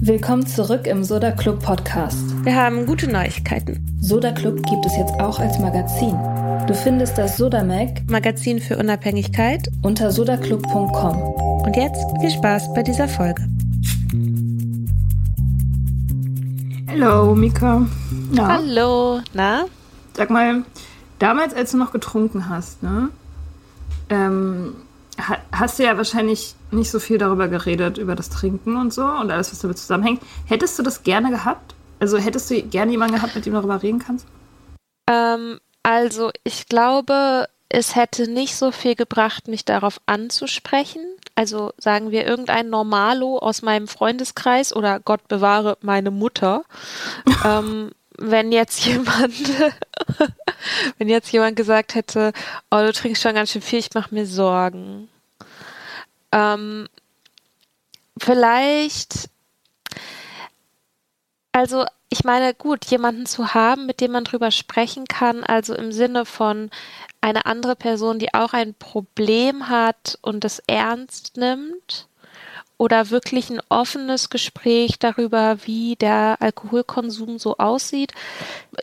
Willkommen zurück im Soda Club Podcast. Wir haben gute Neuigkeiten. Soda Club gibt es jetzt auch als Magazin. Du findest das Soda Mag Magazin für Unabhängigkeit. unter sodaclub.com. Und jetzt viel Spaß bei dieser Folge. Hallo, Mika. Ja, Hallo, na? sag mal, damals, als du noch getrunken hast, ne, ähm, hast du ja wahrscheinlich nicht so viel darüber geredet, über das Trinken und so und alles, was damit zusammenhängt. Hättest du das gerne gehabt? Also hättest du gerne jemanden gehabt, mit dem du darüber reden kannst? Ähm, also ich glaube, es hätte nicht so viel gebracht, mich darauf anzusprechen. Also sagen wir irgendein Normalo aus meinem Freundeskreis oder Gott bewahre meine Mutter. ähm, wenn jetzt jemand, wenn jetzt jemand gesagt hätte, oh, du trinkst schon ganz schön viel, ich mache mir Sorgen. Ähm, vielleicht also, ich meine, gut, jemanden zu haben, mit dem man drüber sprechen kann, also im Sinne von eine andere Person, die auch ein Problem hat und es ernst nimmt, oder wirklich ein offenes Gespräch darüber, wie der Alkoholkonsum so aussieht.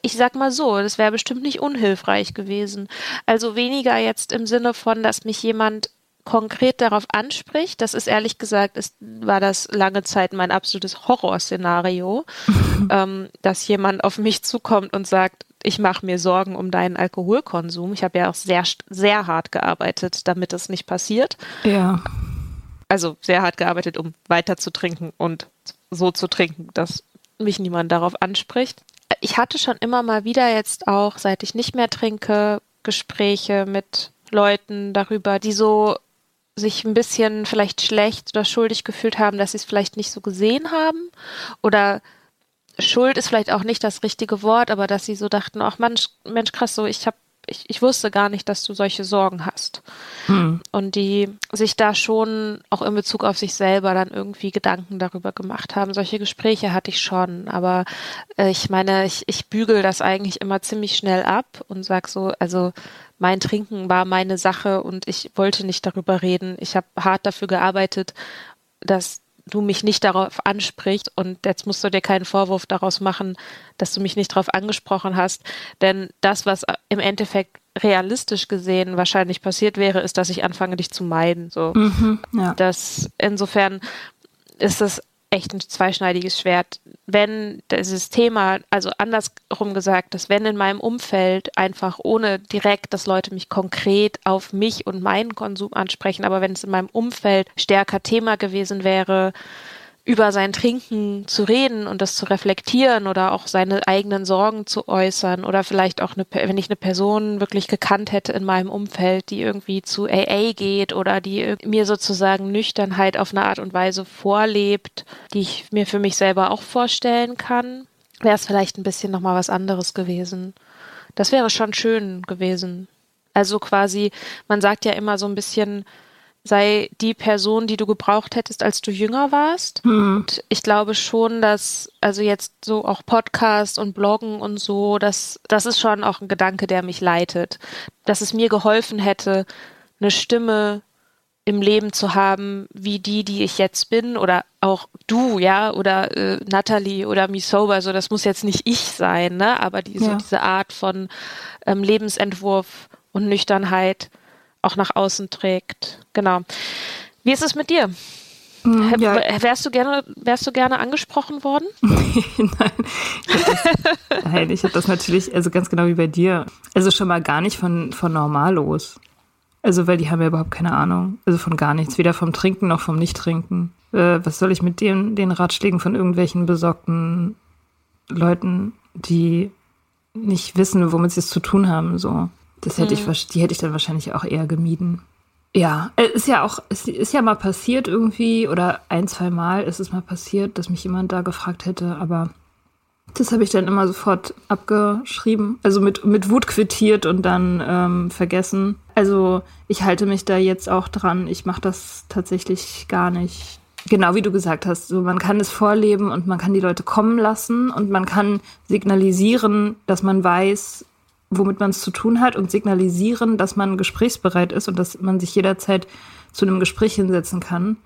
Ich sag mal so, das wäre bestimmt nicht unhilfreich gewesen. Also weniger jetzt im Sinne von, dass mich jemand konkret darauf anspricht. Das ist ehrlich gesagt, ist, war das lange Zeit mein absolutes Horrorszenario, ähm, dass jemand auf mich zukommt und sagt, ich mache mir Sorgen um deinen Alkoholkonsum. Ich habe ja auch sehr, sehr hart gearbeitet, damit es nicht passiert. Ja. Also sehr hart gearbeitet, um weiter zu trinken und so zu trinken, dass mich niemand darauf anspricht. Ich hatte schon immer mal wieder jetzt auch, seit ich nicht mehr trinke, Gespräche mit Leuten darüber, die so sich ein bisschen vielleicht schlecht oder schuldig gefühlt haben, dass sie es vielleicht nicht so gesehen haben oder Schuld ist vielleicht auch nicht das richtige Wort, aber dass sie so dachten, ach Mensch, Mensch krass, so ich habe ich, ich wusste gar nicht, dass du solche Sorgen hast. Und die sich da schon auch in Bezug auf sich selber dann irgendwie Gedanken darüber gemacht haben. Solche Gespräche hatte ich schon, aber äh, ich meine, ich, ich bügel das eigentlich immer ziemlich schnell ab und sag so, also mein Trinken war meine Sache und ich wollte nicht darüber reden. Ich habe hart dafür gearbeitet, dass du mich nicht darauf ansprichst und jetzt musst du dir keinen Vorwurf daraus machen, dass du mich nicht darauf angesprochen hast, denn das, was im Endeffekt realistisch gesehen wahrscheinlich passiert wäre, ist, dass ich anfange, dich zu meiden. So. Mhm, ja. Das insofern ist das echt ein zweischneidiges Schwert. Wenn dieses Thema, also andersrum gesagt, dass wenn in meinem Umfeld einfach ohne direkt, dass Leute mich konkret auf mich und meinen Konsum ansprechen, aber wenn es in meinem Umfeld stärker Thema gewesen wäre, über sein Trinken zu reden und das zu reflektieren oder auch seine eigenen Sorgen zu äußern oder vielleicht auch eine, wenn ich eine Person wirklich gekannt hätte in meinem Umfeld, die irgendwie zu AA geht oder die mir sozusagen Nüchternheit auf eine Art und Weise vorlebt, die ich mir für mich selber auch vorstellen kann, wäre es vielleicht ein bisschen nochmal was anderes gewesen. Das wäre schon schön gewesen. Also quasi, man sagt ja immer so ein bisschen, sei die Person, die du gebraucht hättest, als du jünger warst. Mhm. Und ich glaube schon, dass, also jetzt so auch Podcast und Bloggen und so, dass das ist schon auch ein Gedanke, der mich leitet. Dass es mir geholfen hätte, eine Stimme im Leben zu haben, wie die, die ich jetzt bin, oder auch du, ja, oder äh, Natalie oder Misoba, so das muss jetzt nicht ich sein, ne? Aber diese, ja. diese Art von ähm, Lebensentwurf und Nüchternheit, auch nach außen trägt. Genau. Wie ist es mit dir? Hm, ja. Wärst du gerne, wärst du gerne angesprochen worden? Nein. Nein, ich habe das natürlich, also ganz genau wie bei dir. Also schon mal gar nicht von, von Normalos. Also, weil die haben ja überhaupt keine Ahnung. Also von gar nichts. Weder vom Trinken noch vom Nicht-Trinken. Äh, was soll ich mit den, den Ratschlägen von irgendwelchen besorgten Leuten, die nicht wissen, womit sie es zu tun haben, so. Das hätte mhm. ich, die hätte ich dann wahrscheinlich auch eher gemieden. Ja, es ist ja auch, es ist ja mal passiert irgendwie, oder ein, zwei Mal ist es mal passiert, dass mich jemand da gefragt hätte, aber das habe ich dann immer sofort abgeschrieben, also mit, mit Wut quittiert und dann ähm, vergessen. Also ich halte mich da jetzt auch dran, ich mache das tatsächlich gar nicht. Genau wie du gesagt hast, so man kann es vorleben und man kann die Leute kommen lassen und man kann signalisieren, dass man weiß, womit man es zu tun hat und signalisieren, dass man gesprächsbereit ist und dass man sich jederzeit zu einem Gespräch hinsetzen kann.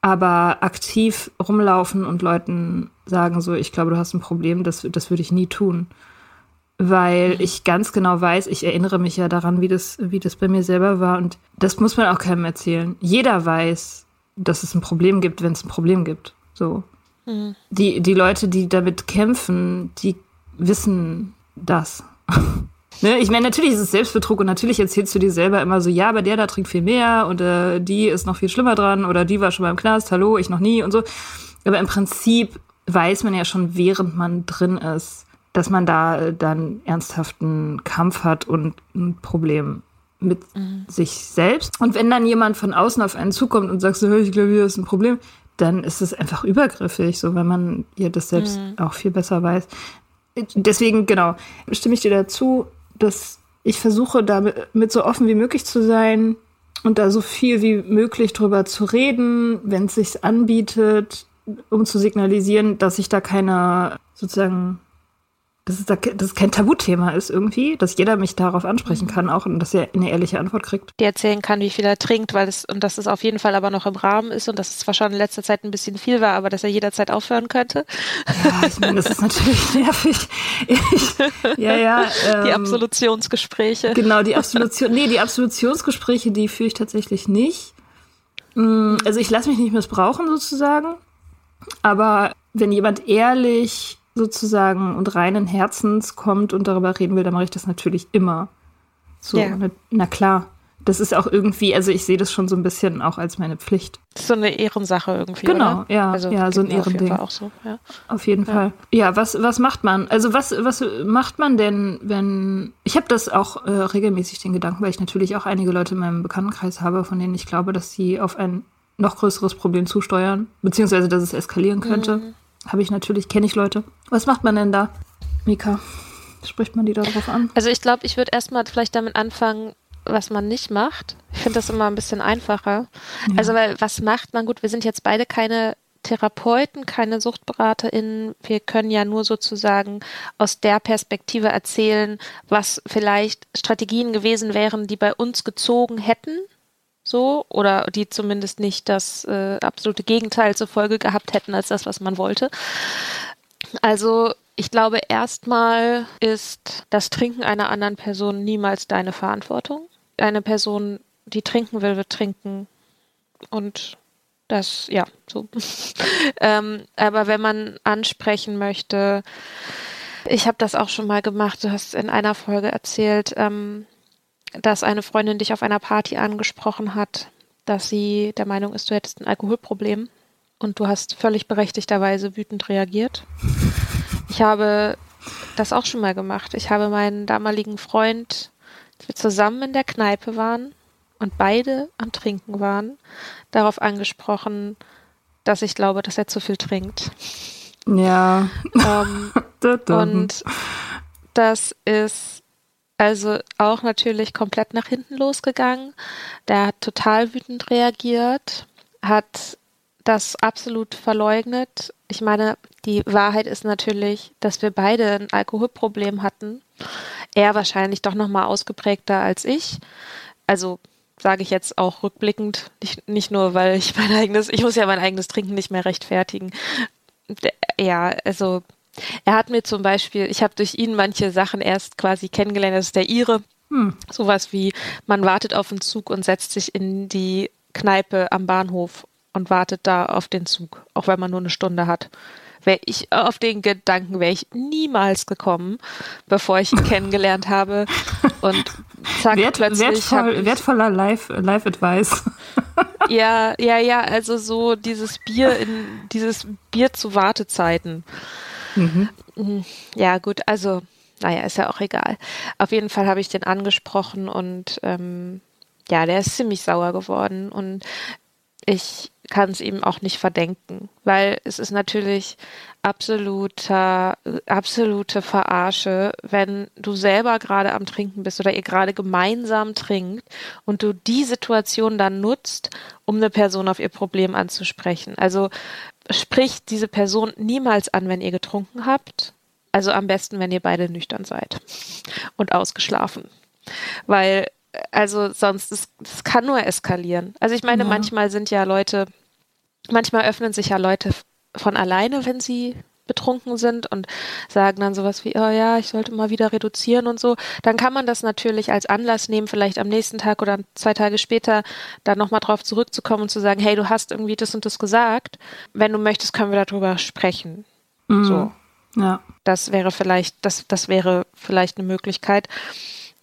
Aber aktiv rumlaufen und Leuten sagen so, ich glaube, du hast ein Problem, das, das würde ich nie tun. Weil mhm. ich ganz genau weiß, ich erinnere mich ja daran, wie das, wie das bei mir selber war. Und das muss man auch keinem erzählen. Jeder weiß, dass es ein Problem gibt, wenn es ein Problem gibt. So. Mhm. Die, die Leute, die damit kämpfen, die wissen das. Ne? Ich meine, natürlich ist es Selbstbetrug und natürlich erzählst du dir selber immer so, ja, aber der da trinkt viel mehr und äh, die ist noch viel schlimmer dran oder die war schon mal im Knast, hallo, ich noch nie und so. Aber im Prinzip weiß man ja schon, während man drin ist, dass man da äh, dann ernsthaften Kampf hat und ein Problem mit mhm. sich selbst. Und wenn dann jemand von außen auf einen zukommt und sagt so, ich glaube, hier ist ein Problem, dann ist es einfach übergriffig, so weil man ja das selbst mhm. auch viel besser weiß. Deswegen, genau, stimme ich dir dazu dass ich versuche, damit so offen wie möglich zu sein und da so viel wie möglich drüber zu reden, wenn es sich anbietet, um zu signalisieren, dass ich da keine sozusagen dass es, da, dass es kein Tabuthema ist irgendwie, dass jeder mich darauf ansprechen kann auch und dass er eine ehrliche Antwort kriegt. Die erzählen kann, wie viel er trinkt, weil es, und dass es auf jeden Fall aber noch im Rahmen ist und dass es zwar schon in letzter Zeit ein bisschen viel war, aber dass er jederzeit aufhören könnte. Ja, ich meine, das ist natürlich nervig. Ich, ja, ja. Ähm, die Absolutionsgespräche. Genau, die Absolution, nee, die Absolutionsgespräche, die führe ich tatsächlich nicht. Mm, also ich lasse mich nicht missbrauchen sozusagen, aber wenn jemand ehrlich sozusagen und reinen Herzens kommt und darüber reden will, dann mache ich das natürlich immer. So, ja. na klar. Das ist auch irgendwie, also ich sehe das schon so ein bisschen auch als meine Pflicht. So eine Ehrensache irgendwie. Genau, oder? ja, also ja, so ein Ehrending. Auf jeden Fall. Auch so, ja. Auf jeden ja. Fall. Ja, was, was macht man? Also was, was macht man denn, wenn. Ich habe das auch äh, regelmäßig den Gedanken, weil ich natürlich auch einige Leute in meinem Bekanntenkreis habe, von denen ich glaube, dass sie auf ein noch größeres Problem zusteuern, beziehungsweise dass es eskalieren könnte. Mhm. Habe ich natürlich, kenne ich Leute. Was macht man denn da, Mika? Spricht man die darauf an? Also ich glaube, ich würde erstmal vielleicht damit anfangen, was man nicht macht. Ich finde das immer ein bisschen einfacher. Ja. Also, weil was macht man? Gut, wir sind jetzt beide keine Therapeuten, keine SuchtberaterInnen. Wir können ja nur sozusagen aus der Perspektive erzählen, was vielleicht Strategien gewesen wären, die bei uns gezogen hätten so oder die zumindest nicht das äh, absolute Gegenteil zur Folge gehabt hätten als das, was man wollte. Also Ich glaube, erstmal ist das Trinken einer anderen Person niemals deine Verantwortung. Eine Person, die trinken will, wird trinken. Und das, ja, so. ähm, aber wenn man ansprechen möchte, ich habe das auch schon mal gemacht, du hast in einer Folge erzählt, ähm, dass eine Freundin dich auf einer Party angesprochen hat, dass sie der Meinung ist, du hättest ein Alkoholproblem und du hast völlig berechtigterweise wütend reagiert. Ich habe das auch schon mal gemacht. Ich habe meinen damaligen Freund, als wir zusammen in der Kneipe waren und beide am Trinken waren, darauf angesprochen, dass ich glaube, dass er zu viel trinkt. Ja. Ähm, und das ist also auch natürlich komplett nach hinten losgegangen. Der hat total wütend reagiert, hat das absolut verleugnet. Ich meine, die Wahrheit ist natürlich, dass wir beide ein Alkoholproblem hatten. Er wahrscheinlich doch noch mal ausgeprägter als ich. Also sage ich jetzt auch rückblickend, nicht, nicht nur, weil ich mein eigenes, ich muss ja mein eigenes Trinken nicht mehr rechtfertigen. Ja, also er hat mir zum Beispiel, ich habe durch ihn manche Sachen erst quasi kennengelernt, das ist der Ire. Hm. Sowas wie, man wartet auf den Zug und setzt sich in die Kneipe am Bahnhof und wartet da auf den Zug, auch wenn man nur eine Stunde hat. Wäre ich auf den Gedanken wäre ich niemals gekommen, bevor ich ihn kennengelernt habe. Und zack, Wert, plötzlich wertvoll, wertvoller Live-Advice. ja, ja, ja, also so dieses Bier in dieses Bier zu Wartezeiten. Mhm. Ja, gut, also, naja, ist ja auch egal. Auf jeden Fall habe ich den angesprochen und ähm, ja, der ist ziemlich sauer geworden und ich kann es ihm auch nicht verdenken, weil es ist natürlich absoluter, absolute Verarsche, wenn du selber gerade am Trinken bist oder ihr gerade gemeinsam trinkt und du die Situation dann nutzt, um eine Person auf ihr Problem anzusprechen. Also spricht diese Person niemals an, wenn ihr getrunken habt. Also am besten, wenn ihr beide nüchtern seid und ausgeschlafen. Weil, also sonst, es, es kann nur eskalieren. Also ich meine, ja. manchmal sind ja Leute, manchmal öffnen sich ja Leute von alleine, wenn sie betrunken sind und sagen dann sowas wie, oh ja, ich sollte mal wieder reduzieren und so, dann kann man das natürlich als Anlass nehmen, vielleicht am nächsten Tag oder zwei Tage später dann nochmal drauf zurückzukommen und zu sagen, hey, du hast irgendwie das und das gesagt. Wenn du möchtest, können wir darüber sprechen. Mhm. So. Ja. Das wäre vielleicht, das, das wäre vielleicht eine Möglichkeit.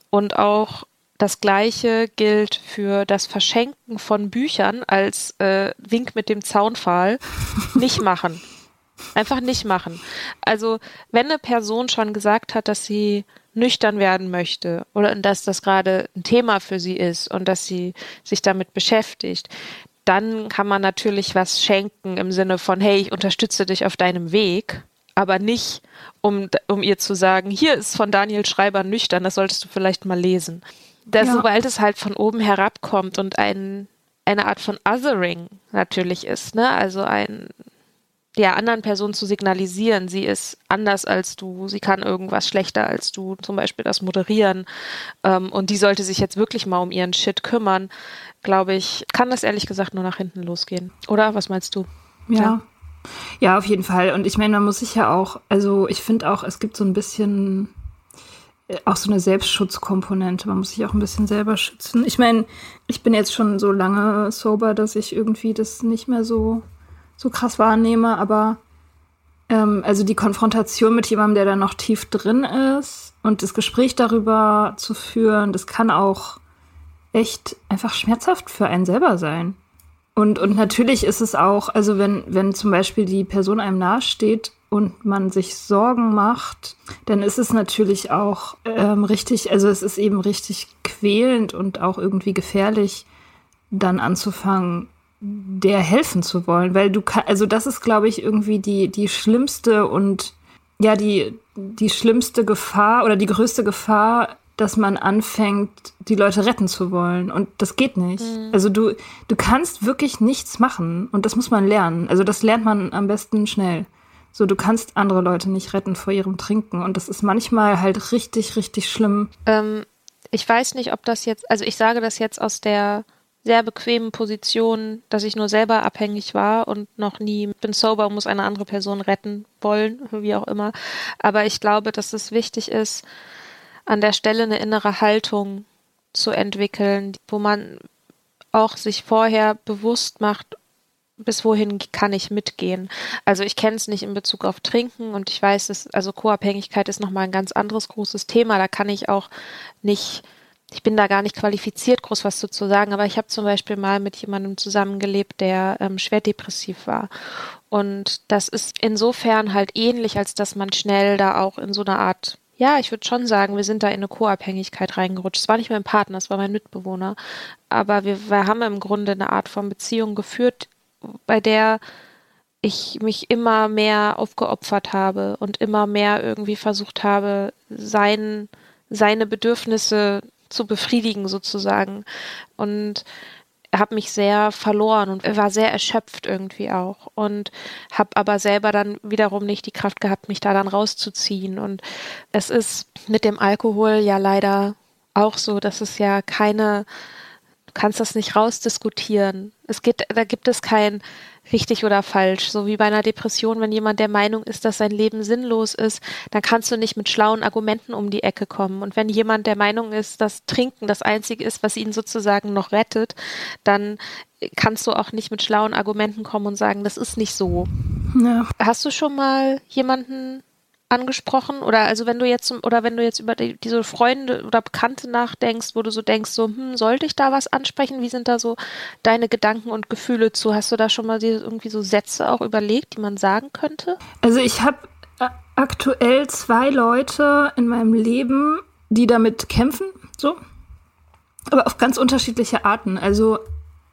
Und auch das Gleiche gilt für das Verschenken von Büchern als äh, Wink mit dem Zaunpfahl. Nicht machen. Einfach nicht machen. Also, wenn eine Person schon gesagt hat, dass sie nüchtern werden möchte oder dass das gerade ein Thema für sie ist und dass sie sich damit beschäftigt, dann kann man natürlich was schenken im Sinne von, hey, ich unterstütze dich auf deinem Weg, aber nicht, um, um ihr zu sagen, hier ist von Daniel Schreiber nüchtern, das solltest du vielleicht mal lesen. Das, ja. Sobald es halt von oben herabkommt und ein, eine Art von Othering natürlich ist, ne? Also ein der anderen Person zu signalisieren, sie ist anders als du, sie kann irgendwas schlechter als du, zum Beispiel das Moderieren, ähm, und die sollte sich jetzt wirklich mal um ihren Shit kümmern, glaube ich, kann das ehrlich gesagt nur nach hinten losgehen. Oder was meinst du? Ja. ja. Ja, auf jeden Fall. Und ich meine, man muss sich ja auch, also ich finde auch, es gibt so ein bisschen äh, auch so eine Selbstschutzkomponente. Man muss sich auch ein bisschen selber schützen. Ich meine, ich bin jetzt schon so lange sober, dass ich irgendwie das nicht mehr so so krass wahrnehme, aber ähm, also die Konfrontation mit jemandem, der da noch tief drin ist und das Gespräch darüber zu führen, das kann auch echt einfach schmerzhaft für einen selber sein. Und, und natürlich ist es auch, also wenn, wenn zum Beispiel die Person einem nahesteht und man sich Sorgen macht, dann ist es natürlich auch ähm, richtig, also es ist eben richtig quälend und auch irgendwie gefährlich, dann anzufangen, der helfen zu wollen, weil du kann, also das ist, glaube ich, irgendwie die, die schlimmste und ja, die, die schlimmste Gefahr oder die größte Gefahr, dass man anfängt, die Leute retten zu wollen. Und das geht nicht. Mhm. Also du, du kannst wirklich nichts machen und das muss man lernen. Also das lernt man am besten schnell. So, du kannst andere Leute nicht retten vor ihrem Trinken. Und das ist manchmal halt richtig, richtig schlimm. Ähm, ich weiß nicht, ob das jetzt, also ich sage das jetzt aus der sehr bequemen Position, dass ich nur selber abhängig war und noch nie bin sober und muss eine andere Person retten wollen, wie auch immer. Aber ich glaube, dass es wichtig ist, an der Stelle eine innere Haltung zu entwickeln, wo man auch sich vorher bewusst macht, bis wohin kann ich mitgehen. Also ich kenne es nicht in Bezug auf Trinken und ich weiß, dass also Co-Abhängigkeit ist nochmal ein ganz anderes großes Thema. Da kann ich auch nicht ich bin da gar nicht qualifiziert, groß was zu sagen, aber ich habe zum Beispiel mal mit jemandem zusammengelebt, der ähm, schwer depressiv war. Und das ist insofern halt ähnlich, als dass man schnell da auch in so eine Art, ja, ich würde schon sagen, wir sind da in eine Co-Abhängigkeit reingerutscht. Es war nicht mein Partner, es war mein Mitbewohner. Aber wir, wir haben im Grunde eine Art von Beziehung geführt, bei der ich mich immer mehr aufgeopfert habe und immer mehr irgendwie versucht habe, sein, seine Bedürfnisse zu befriedigen sozusagen. Und habe mich sehr verloren und war sehr erschöpft irgendwie auch und habe aber selber dann wiederum nicht die Kraft gehabt, mich da dann rauszuziehen. Und es ist mit dem Alkohol ja leider auch so, dass es ja keine, du kannst das nicht rausdiskutieren. Es geht, da gibt es kein richtig oder falsch. So wie bei einer Depression, wenn jemand der Meinung ist, dass sein Leben sinnlos ist, dann kannst du nicht mit schlauen Argumenten um die Ecke kommen. Und wenn jemand der Meinung ist, dass Trinken das Einzige ist, was ihn sozusagen noch rettet, dann kannst du auch nicht mit schlauen Argumenten kommen und sagen, das ist nicht so. Ja. Hast du schon mal jemanden angesprochen? Oder also wenn du jetzt oder wenn du jetzt über die, diese Freunde oder Bekannte nachdenkst, wo du so denkst, so, hm, sollte ich da was ansprechen? Wie sind da so deine Gedanken und Gefühle zu? Hast du da schon mal dir irgendwie so Sätze auch überlegt, die man sagen könnte? Also ich habe aktuell zwei Leute in meinem Leben, die damit kämpfen, so. Aber auf ganz unterschiedliche Arten. Also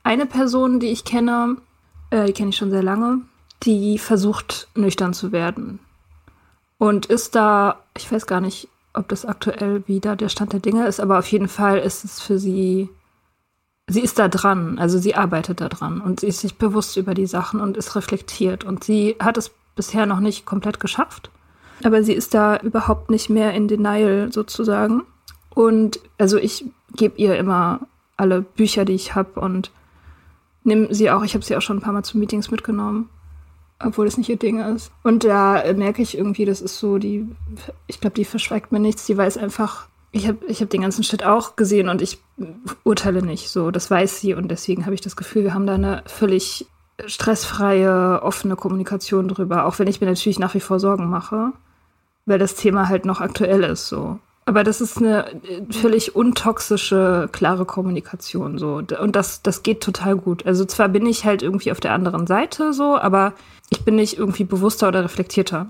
eine Person, die ich kenne, äh, die kenne ich schon sehr lange, die versucht nüchtern zu werden und ist da, ich weiß gar nicht, ob das aktuell wieder der Stand der Dinge ist, aber auf jeden Fall ist es für sie, sie ist da dran, also sie arbeitet da dran und sie ist sich bewusst über die Sachen und ist reflektiert und sie hat es bisher noch nicht komplett geschafft, aber sie ist da überhaupt nicht mehr in Denial sozusagen. Und also ich gebe ihr immer alle Bücher, die ich habe und nehme sie auch, ich habe sie auch schon ein paar Mal zu Meetings mitgenommen obwohl es nicht ihr Ding ist. Und da merke ich irgendwie, das ist so, die, ich glaube, die verschweigt mir nichts, die weiß einfach, ich habe ich hab den ganzen Shit auch gesehen und ich urteile nicht. So, das weiß sie und deswegen habe ich das Gefühl, wir haben da eine völlig stressfreie, offene Kommunikation drüber, auch wenn ich mir natürlich nach wie vor Sorgen mache, weil das Thema halt noch aktuell ist. So. Aber das ist eine völlig untoxische, klare Kommunikation so. Und das, das geht total gut. Also zwar bin ich halt irgendwie auf der anderen Seite so, aber ich bin nicht irgendwie bewusster oder reflektierter,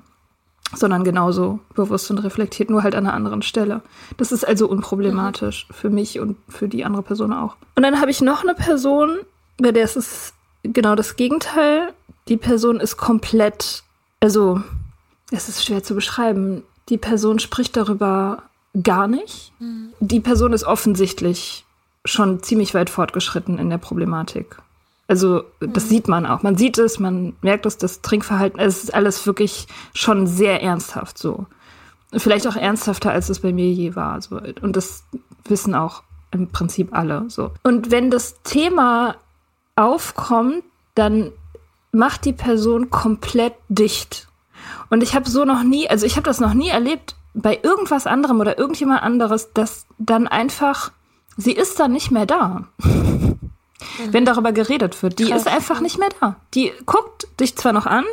sondern genauso bewusst und reflektiert, nur halt an einer anderen Stelle. Das ist also unproblematisch mhm. für mich und für die andere Person auch. Und dann habe ich noch eine Person, bei der ist es genau das Gegenteil. Die Person ist komplett, also es ist schwer zu beschreiben. Die Person spricht darüber gar nicht. Mhm. Die Person ist offensichtlich schon ziemlich weit fortgeschritten in der Problematik. Also das mhm. sieht man auch. Man sieht es, man merkt es, das Trinkverhalten, es ist alles wirklich schon sehr ernsthaft so. Vielleicht auch ernsthafter, als es bei mir je war. So. Und das wissen auch im Prinzip alle so. Und wenn das Thema aufkommt, dann macht die Person komplett dicht. Und ich habe so noch nie, also ich habe das noch nie erlebt bei irgendwas anderem oder irgendjemand anderes, dass dann einfach, sie ist dann nicht mehr da. Mhm. Wenn darüber geredet wird. Die Krass. ist einfach nicht mehr da. Die guckt dich zwar noch an,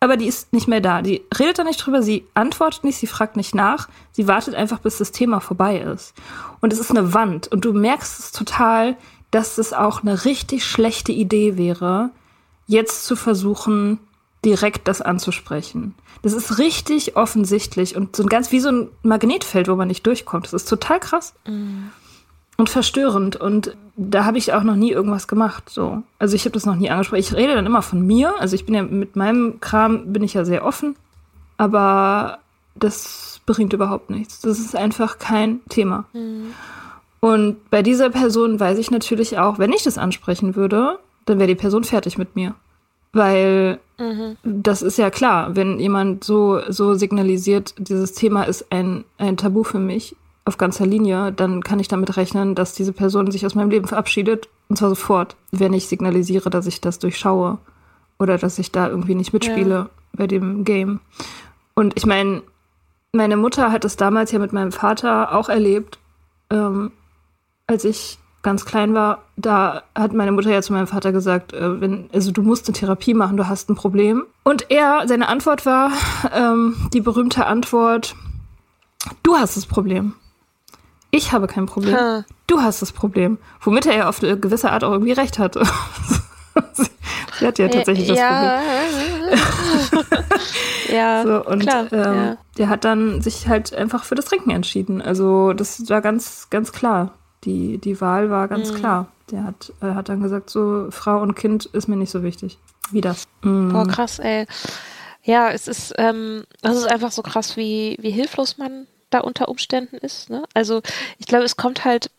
aber die ist nicht mehr da. Die redet da nicht drüber, sie antwortet nicht, sie fragt nicht nach, sie wartet einfach, bis das Thema vorbei ist. Und es ist eine Wand und du merkst es total, dass es auch eine richtig schlechte Idee wäre, jetzt zu versuchen, direkt das anzusprechen. Das ist richtig offensichtlich und so ein ganz wie so ein Magnetfeld, wo man nicht durchkommt. Das ist total krass. Mhm. Und verstörend. Und da habe ich auch noch nie irgendwas gemacht. So. Also ich habe das noch nie angesprochen. Ich rede dann immer von mir. Also ich bin ja mit meinem Kram bin ich ja sehr offen. Aber das bringt überhaupt nichts. Das ist einfach kein Thema. Mhm. Und bei dieser Person weiß ich natürlich auch, wenn ich das ansprechen würde, dann wäre die Person fertig mit mir. Weil mhm. das ist ja klar, wenn jemand so, so signalisiert, dieses Thema ist ein, ein Tabu für mich auf ganzer Linie, dann kann ich damit rechnen, dass diese Person sich aus meinem Leben verabschiedet Und zwar sofort, wenn ich signalisiere, dass ich das durchschaue oder dass ich da irgendwie nicht mitspiele ja. bei dem Game. Und ich meine, meine Mutter hat es damals ja mit meinem Vater auch erlebt, ähm, als ich ganz klein war. Da hat meine Mutter ja zu meinem Vater gesagt, äh, wenn, also du musst eine Therapie machen, du hast ein Problem. Und er, seine Antwort war ähm, die berühmte Antwort: Du hast das Problem. Ich habe kein Problem. Ha. Du hast das Problem. Womit er ja auf eine gewisse Art auch irgendwie recht hatte. Sie hat ja tatsächlich das ja. Problem. ja, so, und klar, ähm, ja. der hat dann sich halt einfach für das Trinken entschieden. Also das war ganz, ganz klar. Die, die Wahl war ganz mhm. klar. Der hat, äh, hat dann gesagt, so Frau und Kind ist mir nicht so wichtig. Wie das. Mhm. Boah, krass, ey. Ja, es ist, ähm, das ist einfach so krass, wie, wie hilflos man da unter Umständen ist. Ne? Also ich glaube, es kommt halt,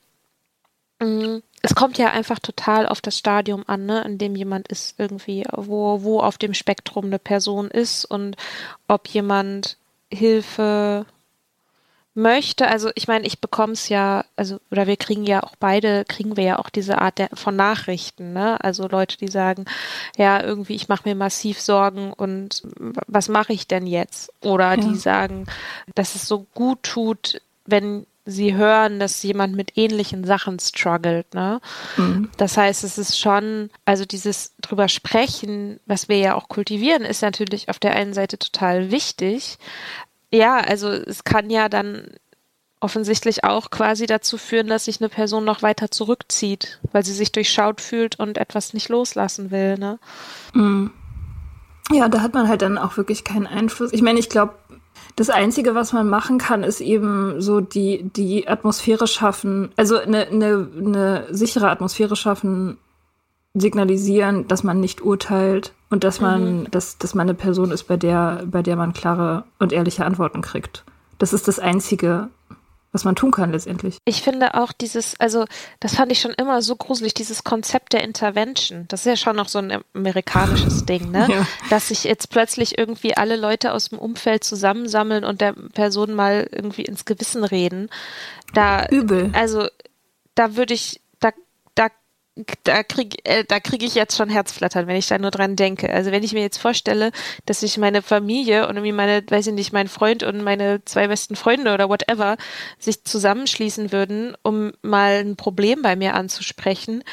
mm, es kommt ja einfach total auf das Stadium an, ne, in dem jemand ist irgendwie, wo, wo auf dem Spektrum eine Person ist und ob jemand Hilfe möchte, also ich meine, ich bekomme es ja, also oder wir kriegen ja auch beide, kriegen wir ja auch diese Art der, von Nachrichten, ne? Also Leute, die sagen, ja, irgendwie, ich mache mir massiv Sorgen und was mache ich denn jetzt? Oder ja. die sagen, dass es so gut tut, wenn sie hören, dass jemand mit ähnlichen Sachen struggelt, ne? Mhm. Das heißt, es ist schon, also dieses drüber sprechen, was wir ja auch kultivieren, ist natürlich auf der einen Seite total wichtig, ja, also es kann ja dann offensichtlich auch quasi dazu führen, dass sich eine Person noch weiter zurückzieht, weil sie sich durchschaut fühlt und etwas nicht loslassen will, ne? Mhm. Ja, da hat man halt dann auch wirklich keinen Einfluss. Ich meine, ich glaube, das Einzige, was man machen kann, ist eben so die, die Atmosphäre schaffen, also eine, eine, eine sichere Atmosphäre schaffen, signalisieren, dass man nicht urteilt und dass man, mhm. dass, dass man eine Person ist, bei der, bei der man klare und ehrliche Antworten kriegt. Das ist das Einzige, was man tun kann letztendlich. Ich finde auch dieses, also das fand ich schon immer so gruselig, dieses Konzept der Intervention. Das ist ja schon noch so ein amerikanisches Ding, ne? Ja. Dass sich jetzt plötzlich irgendwie alle Leute aus dem Umfeld zusammensammeln und der Person mal irgendwie ins Gewissen reden. Da, Übel. Also da würde ich da kriege äh, da krieg ich jetzt schon Herzflattern, wenn ich da nur dran denke. Also wenn ich mir jetzt vorstelle, dass sich meine Familie und irgendwie meine, weiß ich nicht, mein Freund und meine zwei besten Freunde oder whatever sich zusammenschließen würden, um mal ein Problem bei mir anzusprechen.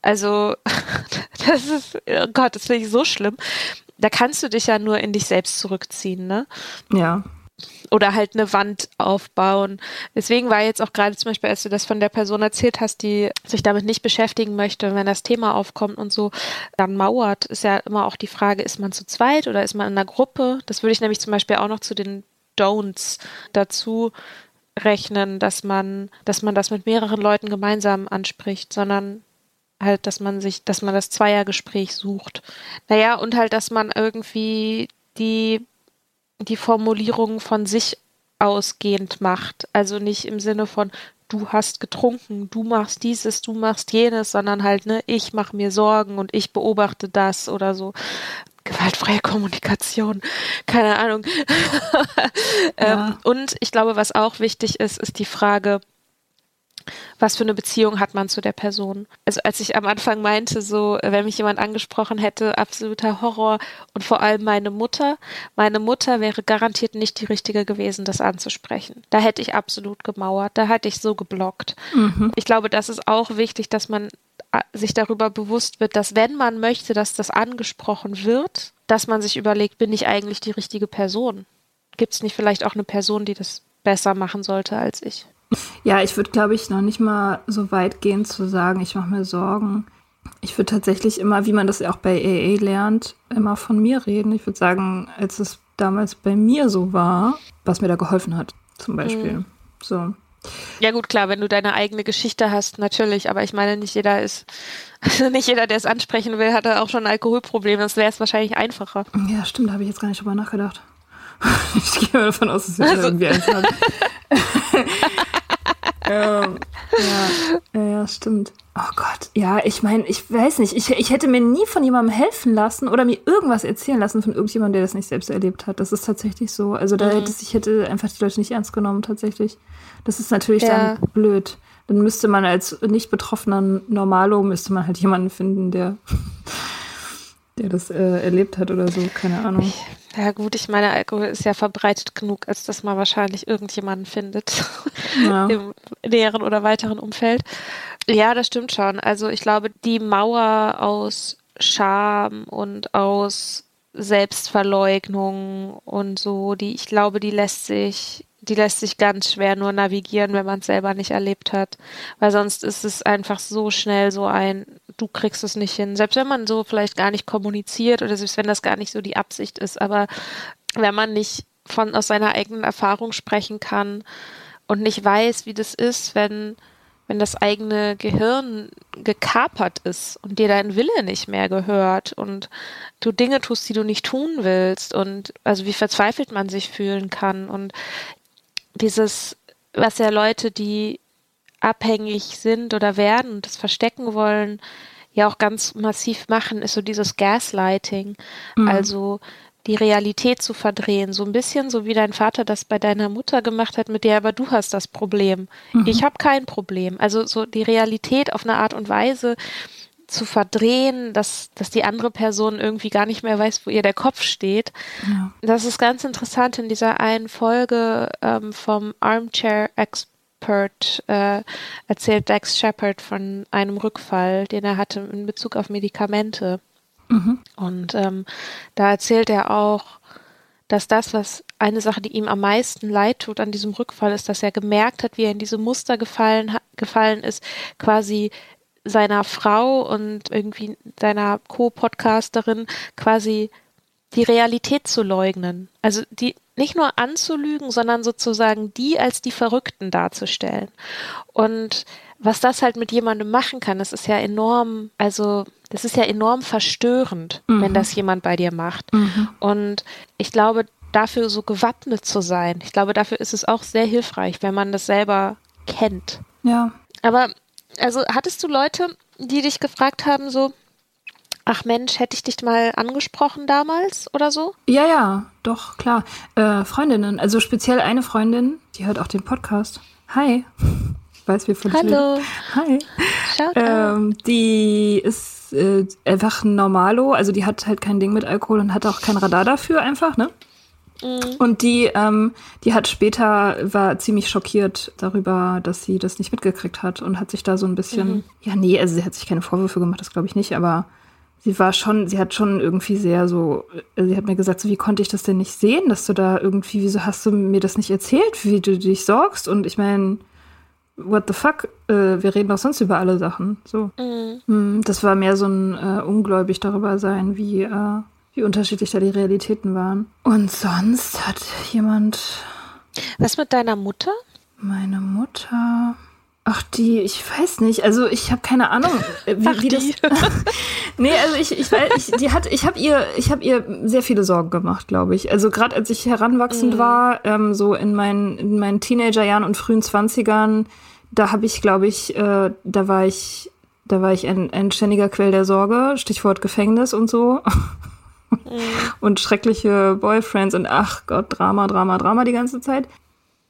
Also das ist, oh Gott, das finde ich so schlimm. Da kannst du dich ja nur in dich selbst zurückziehen, ne? Ja oder halt eine Wand aufbauen. Deswegen war jetzt auch gerade zum Beispiel, als du das von der Person erzählt hast, die sich damit nicht beschäftigen möchte, wenn das Thema aufkommt und so, dann mauert, ist ja immer auch die Frage, ist man zu zweit oder ist man in einer Gruppe? Das würde ich nämlich zum Beispiel auch noch zu den Don'ts dazu rechnen, dass man, dass man das mit mehreren Leuten gemeinsam anspricht, sondern halt, dass man sich, dass man das Zweiergespräch sucht. Naja, und halt, dass man irgendwie die die Formulierung von sich ausgehend macht. Also nicht im Sinne von, du hast getrunken, du machst dieses, du machst jenes, sondern halt, ne, ich mache mir Sorgen und ich beobachte das oder so. Gewaltfreie Kommunikation, keine Ahnung. Ja. ähm, und ich glaube, was auch wichtig ist, ist die Frage, was für eine Beziehung hat man zu der Person. Also als ich am Anfang meinte, so, wenn mich jemand angesprochen hätte, absoluter Horror und vor allem meine Mutter, meine Mutter wäre garantiert nicht die richtige gewesen, das anzusprechen. Da hätte ich absolut gemauert, da hätte ich so geblockt. Mhm. Ich glaube, das ist auch wichtig, dass man äh, sich darüber bewusst wird, dass wenn man möchte, dass das angesprochen wird, dass man sich überlegt, bin ich eigentlich die richtige Person? Gibt es nicht vielleicht auch eine Person, die das besser machen sollte als ich? Ja, ich würde, glaube ich, noch nicht mal so weit gehen zu sagen, ich mache mir Sorgen. Ich würde tatsächlich immer, wie man das ja auch bei AA lernt, immer von mir reden. Ich würde sagen, als es damals bei mir so war, was mir da geholfen hat, zum Beispiel. Mhm. So. Ja gut, klar, wenn du deine eigene Geschichte hast, natürlich, aber ich meine, nicht jeder ist, also nicht jeder, der es ansprechen will, hat auch schon ein Alkoholproblem, das wäre es wahrscheinlich einfacher. Ja, stimmt, da habe ich jetzt gar nicht drüber nachgedacht. ich gehe mal davon aus, dass wir also. irgendwie eins haben. ähm, ja, ja, stimmt. Oh Gott, ja, ich meine, ich weiß nicht, ich, ich hätte mir nie von jemandem helfen lassen oder mir irgendwas erzählen lassen von irgendjemandem, der das nicht selbst erlebt hat. Das ist tatsächlich so. Also da mhm. hätte ich hätte einfach die Leute nicht ernst genommen, tatsächlich. Das ist natürlich ja. dann blöd. dann müsste man als nicht betroffener Normalo, müsste man halt jemanden finden, der, der das äh, erlebt hat oder so, keine Ahnung. Ja gut, ich meine, Alkohol ist ja verbreitet genug, als dass man wahrscheinlich irgendjemanden findet ja. im näheren oder weiteren Umfeld. Ja, das stimmt schon. Also ich glaube, die Mauer aus Scham und aus Selbstverleugnung und so, die, ich glaube, die lässt sich, die lässt sich ganz schwer nur navigieren, wenn man es selber nicht erlebt hat. Weil sonst ist es einfach so schnell so ein, du kriegst es nicht hin. Selbst wenn man so vielleicht gar nicht kommuniziert oder selbst wenn das gar nicht so die Absicht ist, aber wenn man nicht von aus seiner eigenen Erfahrung sprechen kann und nicht weiß, wie das ist, wenn wenn das eigene Gehirn gekapert ist und dir dein Wille nicht mehr gehört und du Dinge tust, die du nicht tun willst und also wie verzweifelt man sich fühlen kann und dieses, was ja Leute, die abhängig sind oder werden und das verstecken wollen, ja auch ganz massiv machen, ist so dieses Gaslighting. Mhm. Also die Realität zu verdrehen. So ein bisschen so wie dein Vater das bei deiner Mutter gemacht hat mit dir, aber du hast das Problem. Mhm. Ich habe kein Problem. Also so die Realität auf eine Art und Weise zu verdrehen, dass, dass die andere Person irgendwie gar nicht mehr weiß, wo ihr der Kopf steht. Ja. Das ist ganz interessant in dieser einen Folge ähm, vom Armchair Expert äh, erzählt Dax Shepard von einem Rückfall, den er hatte in Bezug auf Medikamente. Mhm. Und ähm, da erzählt er auch, dass das, was eine Sache, die ihm am meisten leid tut an diesem Rückfall, ist, dass er gemerkt hat, wie er in diese Muster gefallen, gefallen ist, quasi seiner Frau und irgendwie seiner Co-Podcasterin quasi die Realität zu leugnen. Also die nicht nur anzulügen, sondern sozusagen die als die Verrückten darzustellen. Und was das halt mit jemandem machen kann, das ist ja enorm, also das ist ja enorm verstörend, mhm. wenn das jemand bei dir macht. Mhm. Und ich glaube, dafür so gewappnet zu sein, ich glaube, dafür ist es auch sehr hilfreich, wenn man das selber kennt. Ja. Aber, also hattest du Leute, die dich gefragt haben, so, ach Mensch, hätte ich dich mal angesprochen damals oder so? Ja, ja, doch, klar. Äh, Freundinnen, also speziell eine Freundin, die hört auch den Podcast. Hi weiß, wie von Hallo. Hi. Ähm, die ist äh, einfach ein Normalo, also die hat halt kein Ding mit Alkohol und hat auch kein Radar dafür einfach, ne? Mhm. Und die, ähm, die hat später, war ziemlich schockiert darüber, dass sie das nicht mitgekriegt hat und hat sich da so ein bisschen, mhm. ja, nee, also sie hat sich keine Vorwürfe gemacht, das glaube ich nicht, aber sie war schon, sie hat schon irgendwie sehr so, äh, sie hat mir gesagt, so wie konnte ich das denn nicht sehen, dass du da irgendwie, wieso hast du mir das nicht erzählt, wie du dich sorgst? Und ich meine, what the fuck, äh, wir reden doch sonst über alle Sachen. So. Mhm. Das war mehr so ein äh, ungläubig darüber sein, wie, äh, wie unterschiedlich da die Realitäten waren. Und sonst hat jemand. Was mit deiner Mutter? Meine Mutter. Ach, die, ich weiß nicht. Also ich habe keine Ahnung, äh, wie, Ach, wie das. nee, also ich, ich weiß, ich, die hat, ich habe ihr, ich habe ihr sehr viele Sorgen gemacht, glaube ich. Also gerade als ich heranwachsend mm. war, ähm, so in meinen, in meinen Teenagerjahren und frühen Zwanzigern, da habe ich, glaube ich, äh, da war ich, da war ich ein, ein ständiger Quell der Sorge. Stichwort Gefängnis und so. Mm. und schreckliche Boyfriends und ach Gott, Drama, Drama, Drama die ganze Zeit.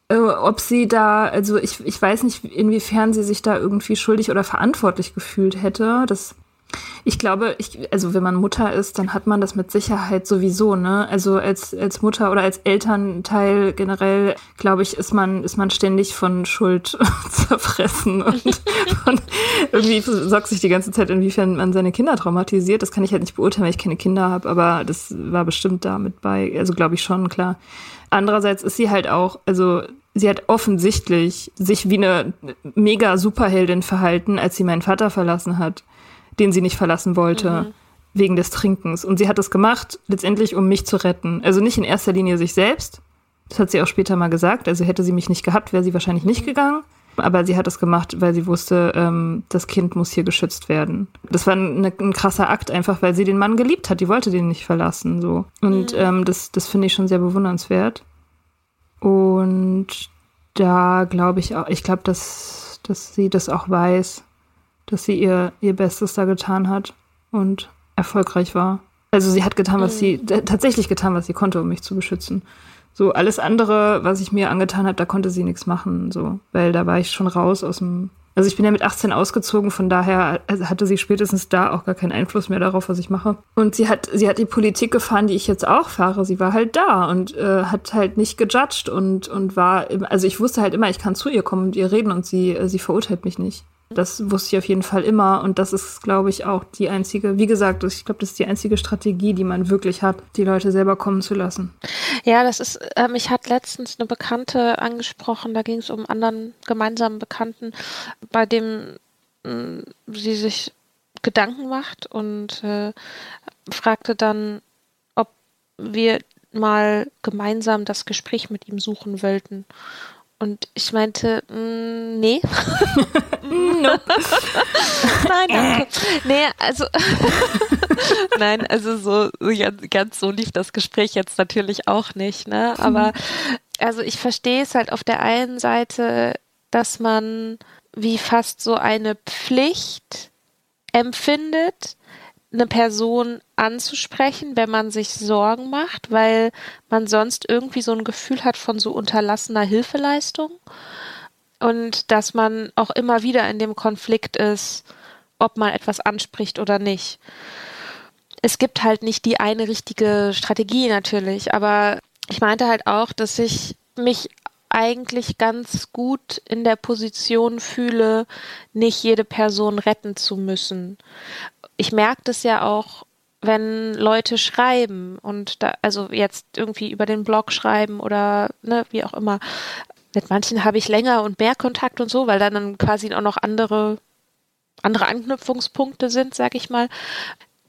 Äh, ob sie da, also ich, ich weiß nicht, inwiefern sie sich da irgendwie schuldig oder verantwortlich gefühlt hätte. Das, ich glaube, ich, also wenn man Mutter ist, dann hat man das mit Sicherheit sowieso, ne? Also als, als Mutter oder als Elternteil generell, glaube ich, ist man, ist man ständig von Schuld zerfressen und von, irgendwie sorgt sich die ganze Zeit, inwiefern man seine Kinder traumatisiert. Das kann ich halt nicht beurteilen, weil ich keine Kinder habe, aber das war bestimmt da mit bei, also glaube ich schon, klar. Andererseits ist sie halt auch, also sie hat offensichtlich sich wie eine mega Superheldin verhalten, als sie meinen Vater verlassen hat, den sie nicht verlassen wollte. Mhm. Wegen des Trinkens. Und sie hat es gemacht, letztendlich, um mich zu retten. Also nicht in erster Linie sich selbst. Das hat sie auch später mal gesagt. Also hätte sie mich nicht gehabt, wäre sie wahrscheinlich nicht mhm. gegangen. Aber sie hat es gemacht, weil sie wusste, ähm, das Kind muss hier geschützt werden. Das war ein, ein, krasser Akt, einfach weil sie den Mann geliebt hat. Die wollte den nicht verlassen. so. Und mhm. ähm, das, das finde ich schon sehr bewundernswert. Und da glaube ich auch, ich glaube, dass, dass sie das auch weiß, dass sie ihr, ihr Bestes da getan hat und erfolgreich war. Also sie hat getan, was sie, mhm. tatsächlich getan, was sie konnte, um mich zu beschützen. So, alles andere, was ich mir angetan habe, da konnte sie nichts machen, so. Weil da war ich schon raus aus dem, Also ich bin ja mit 18 ausgezogen, von daher hatte sie spätestens da auch gar keinen Einfluss mehr darauf, was ich mache. Und sie hat, sie hat die Politik gefahren, die ich jetzt auch fahre. Sie war halt da und äh, hat halt nicht gejudged und, und war, also ich wusste halt immer, ich kann zu ihr kommen und ihr reden und sie, äh, sie verurteilt mich nicht. Das wusste ich auf jeden Fall immer und das ist, glaube ich, auch die einzige, wie gesagt, ich glaube, das ist die einzige Strategie, die man wirklich hat, die Leute selber kommen zu lassen. Ja, das ist, äh, mich hat letztens eine Bekannte angesprochen, da ging es um einen anderen gemeinsamen Bekannten, bei dem mh, sie sich Gedanken macht und äh, fragte dann, ob wir mal gemeinsam das Gespräch mit ihm suchen wollten. Und ich meinte, mm, nee. Nein, danke. Nee, also Nein, also so, so ganz so lief das Gespräch jetzt natürlich auch nicht, ne? Aber also ich verstehe es halt auf der einen Seite, dass man wie fast so eine Pflicht empfindet, eine Person anzusprechen, wenn man sich Sorgen macht, weil man sonst irgendwie so ein Gefühl hat von so unterlassener Hilfeleistung und dass man auch immer wieder in dem Konflikt ist, ob man etwas anspricht oder nicht. Es gibt halt nicht die eine richtige Strategie natürlich, aber ich meinte halt auch, dass ich mich eigentlich ganz gut in der Position fühle, nicht jede Person retten zu müssen ich merke das ja auch, wenn Leute schreiben und da, also jetzt irgendwie über den Blog schreiben oder ne, wie auch immer. Mit manchen habe ich länger und mehr Kontakt und so, weil dann, dann quasi auch noch andere, andere Anknüpfungspunkte sind, sag ich mal.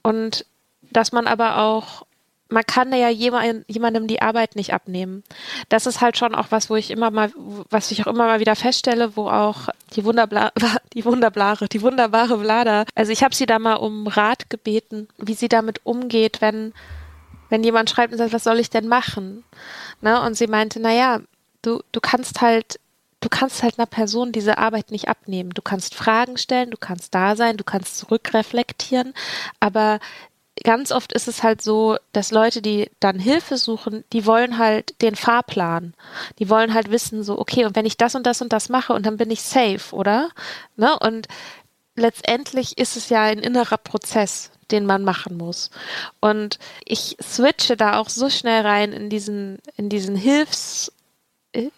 Und dass man aber auch man kann ja jemandem die Arbeit nicht abnehmen. Das ist halt schon auch was, wo ich immer mal, was ich auch immer mal wieder feststelle, wo auch die wunderbare, die wunderbare, die wunderbare Vlada, also ich habe sie da mal um Rat gebeten, wie sie damit umgeht, wenn, wenn jemand schreibt und sagt, was soll ich denn machen? Ne? Und sie meinte, naja, du, du kannst halt du kannst halt einer Person diese Arbeit nicht abnehmen. Du kannst Fragen stellen, du kannst da sein, du kannst zurückreflektieren, aber ganz oft ist es halt so, dass Leute, die dann Hilfe suchen, die wollen halt den Fahrplan. Die wollen halt wissen, so, okay, und wenn ich das und das und das mache und dann bin ich safe, oder? Ne? Und letztendlich ist es ja ein innerer Prozess, den man machen muss. Und ich switche da auch so schnell rein in diesen, in diesen Hilfs-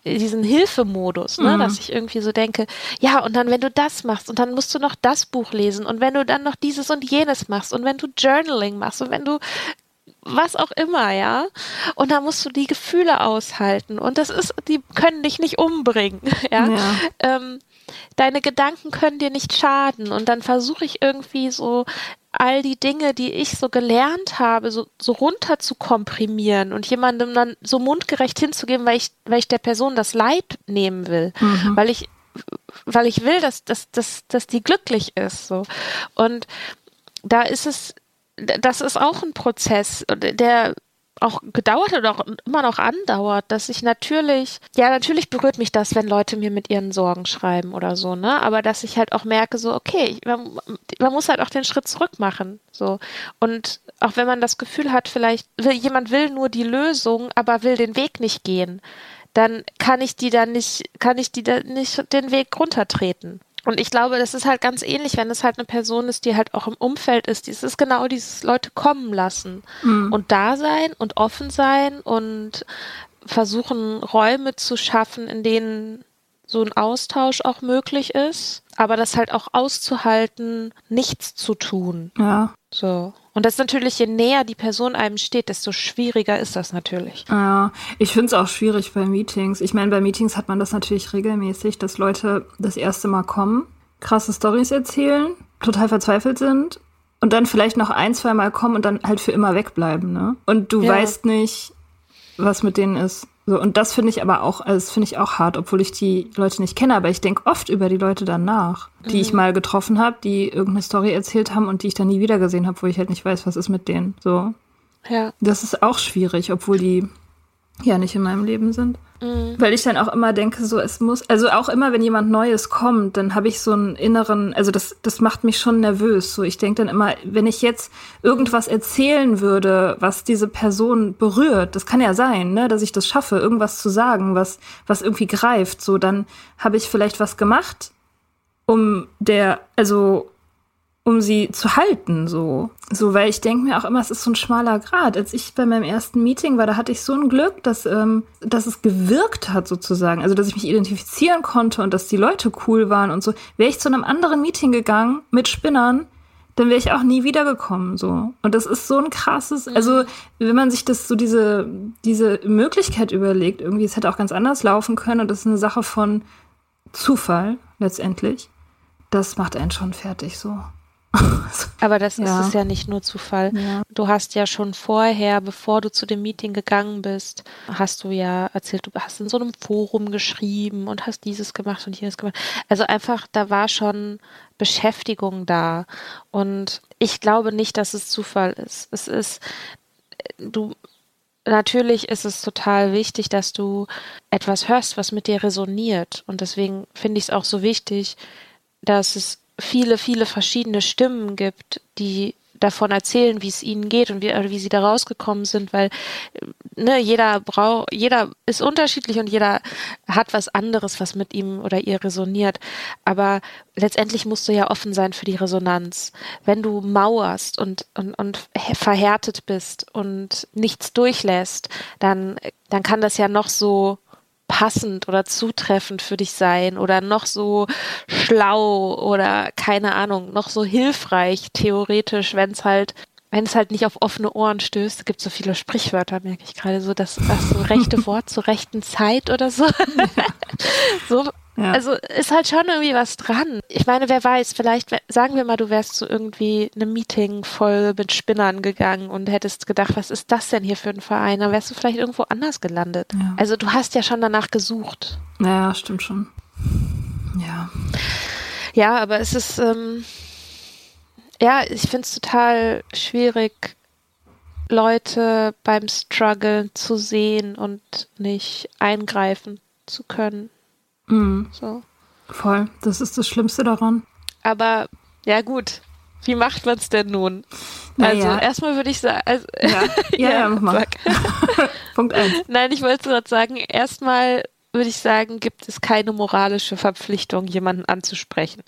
diesen Hilfemodus, ne? Mhm. dass ich irgendwie so denke, ja, und dann, wenn du das machst und dann musst du noch das Buch lesen und wenn du dann noch dieses und jenes machst und wenn du Journaling machst und wenn du was auch immer, ja. Und da musst du die Gefühle aushalten. Und das ist, die können dich nicht umbringen, ja. ja. Ähm, deine Gedanken können dir nicht schaden. Und dann versuche ich irgendwie so all die Dinge, die ich so gelernt habe, so, so runter zu komprimieren und jemandem dann so mundgerecht hinzugeben, weil ich, weil ich der Person das Leid nehmen will, mhm. weil ich, weil ich will, dass, dass, dass, dass die glücklich ist, so. Und da ist es, das ist auch ein Prozess, der auch gedauert oder auch immer noch andauert, dass ich natürlich, ja, natürlich berührt mich das, wenn Leute mir mit ihren Sorgen schreiben oder so, ne? Aber dass ich halt auch merke, so, okay, man, man muss halt auch den Schritt zurück machen. So. Und auch wenn man das Gefühl hat, vielleicht will, jemand will nur die Lösung, aber will den Weg nicht gehen, dann kann ich die dann nicht, kann ich die dann nicht den Weg runtertreten. Und ich glaube, das ist halt ganz ähnlich, wenn es halt eine Person ist, die halt auch im Umfeld ist. Es ist genau dieses Leute kommen lassen mhm. und da sein und offen sein und versuchen, Räume zu schaffen, in denen so ein Austausch auch möglich ist, aber das halt auch auszuhalten, nichts zu tun. Ja. So. Und das ist natürlich, je näher die Person einem steht, desto schwieriger ist das natürlich. Ja, ich finde es auch schwierig bei Meetings. Ich meine, bei Meetings hat man das natürlich regelmäßig, dass Leute das erste Mal kommen, krasse Stories erzählen, total verzweifelt sind und dann vielleicht noch ein, zwei Mal kommen und dann halt für immer wegbleiben, ne? Und du ja. weißt nicht, was mit denen ist. So, und das finde ich aber auch, also das finde ich auch hart, obwohl ich die Leute nicht kenne, aber ich denke oft über die Leute danach, die mhm. ich mal getroffen habe, die irgendeine Story erzählt haben und die ich dann nie wieder gesehen habe, wo ich halt nicht weiß, was ist mit denen. So. Ja. Das ist auch schwierig, obwohl die ja nicht in meinem Leben sind. Mhm. Weil ich dann auch immer denke, so es muss, also auch immer, wenn jemand Neues kommt, dann habe ich so einen inneren, also das, das macht mich schon nervös. So, ich denke dann immer, wenn ich jetzt irgendwas erzählen würde, was diese Person berührt, das kann ja sein, ne, dass ich das schaffe, irgendwas zu sagen, was, was irgendwie greift, so, dann habe ich vielleicht was gemacht, um der, also um sie zu halten, so. So, weil ich denke mir auch immer, es ist so ein schmaler Grad. Als ich bei meinem ersten Meeting war, da hatte ich so ein Glück, dass, ähm, dass es gewirkt hat, sozusagen. Also, dass ich mich identifizieren konnte und dass die Leute cool waren und so. Wäre ich zu einem anderen Meeting gegangen mit Spinnern, dann wäre ich auch nie wiedergekommen, so. Und das ist so ein krasses, also, wenn man sich das so diese, diese Möglichkeit überlegt, irgendwie, es hätte auch ganz anders laufen können und das ist eine Sache von Zufall, letztendlich. Das macht einen schon fertig, so. Aber das Ja. ist es ja nicht nur Zufall. Ja. Du hast ja schon vorher, bevor du zu dem Meeting gegangen bist, hast du ja erzählt, du hast in so einem Forum geschrieben und hast dieses gemacht und jenes gemacht. Also einfach, da war schon Beschäftigung da. Und ich glaube nicht, dass es Zufall ist. Es ist, du, natürlich ist es total wichtig, dass du etwas hörst, was mit dir resoniert. Und deswegen finde ich es auch so wichtig, dass es viele, viele verschiedene Stimmen gibt, die davon erzählen, wie es ihnen geht und wie, oder wie sie da rausgekommen sind, weil ne, jeder braucht, jeder ist unterschiedlich und jeder hat was anderes, was mit ihm oder ihr resoniert. Aber letztendlich musst du ja offen sein für die Resonanz. Wenn du mauerst und, und, und verhärtet bist und nichts durchlässt, dann, dann kann das ja noch so passend oder zutreffend für dich sein oder noch so schlau oder keine Ahnung, noch so hilfreich theoretisch, wenn es halt wenn es halt nicht auf offene Ohren stößt, gibt so viele Sprichwörter, merke ich gerade, so das, das so rechte Wort zur rechten Zeit oder so. so Ja. also ist halt schon irgendwie was dran. Ich meine, wer weiß, vielleicht, sagen wir mal, du wärst zu irgendwie einem Meeting voll mit Spinnern gegangen und hättest gedacht, was ist das denn hier für ein Verein? Dann wärst du vielleicht irgendwo anders gelandet. Ja. Also du hast ja schon danach gesucht. Naja, stimmt schon. Ja. Ja, aber es ist, ähm, ja, ich finde es total schwierig, Leute beim Struggle zu sehen und nicht eingreifen zu können. Mhm. So. Voll. Das ist das Schlimmste daran. Aber ja gut, wie macht man es denn nun? Naja. Also erstmal würde ich sagen, also, Ja, ja, ja, mach mal. sag. Punkt eins. Nein, ich wollte gerade sagen, erstmal würde ich sagen, gibt es keine moralische Verpflichtung, jemanden anzusprechen.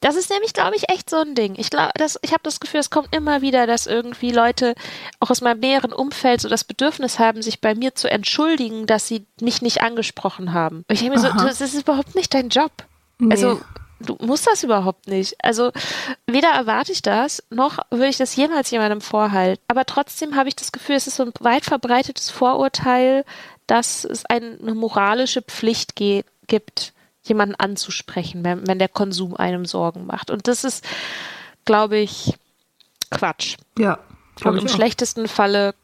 Das ist nämlich, glaube ich, echt so ein Ding. Ich glaube, das, ich habe das Gefühl, es kommt immer wieder, dass irgendwie Leute auch aus meinem näheren Umfeld so das Bedürfnis haben, sich bei mir zu entschuldigen, dass sie mich nicht angesprochen haben. Und ich denke mir so, das ist überhaupt nicht dein Job. Nee. Also du musst das überhaupt nicht. Also weder erwarte ich das, noch würde ich das jemals jemandem vorhalten. Aber trotzdem habe ich das Gefühl, es ist so ein weit verbreitetes Vorurteil, dass es eine moralische Pflicht gibt, jemanden anzusprechen, wenn, wenn der Konsum einem Sorgen macht. Und das ist, glaube ich, Quatsch. Ja. Und im auch. schlechtesten Falle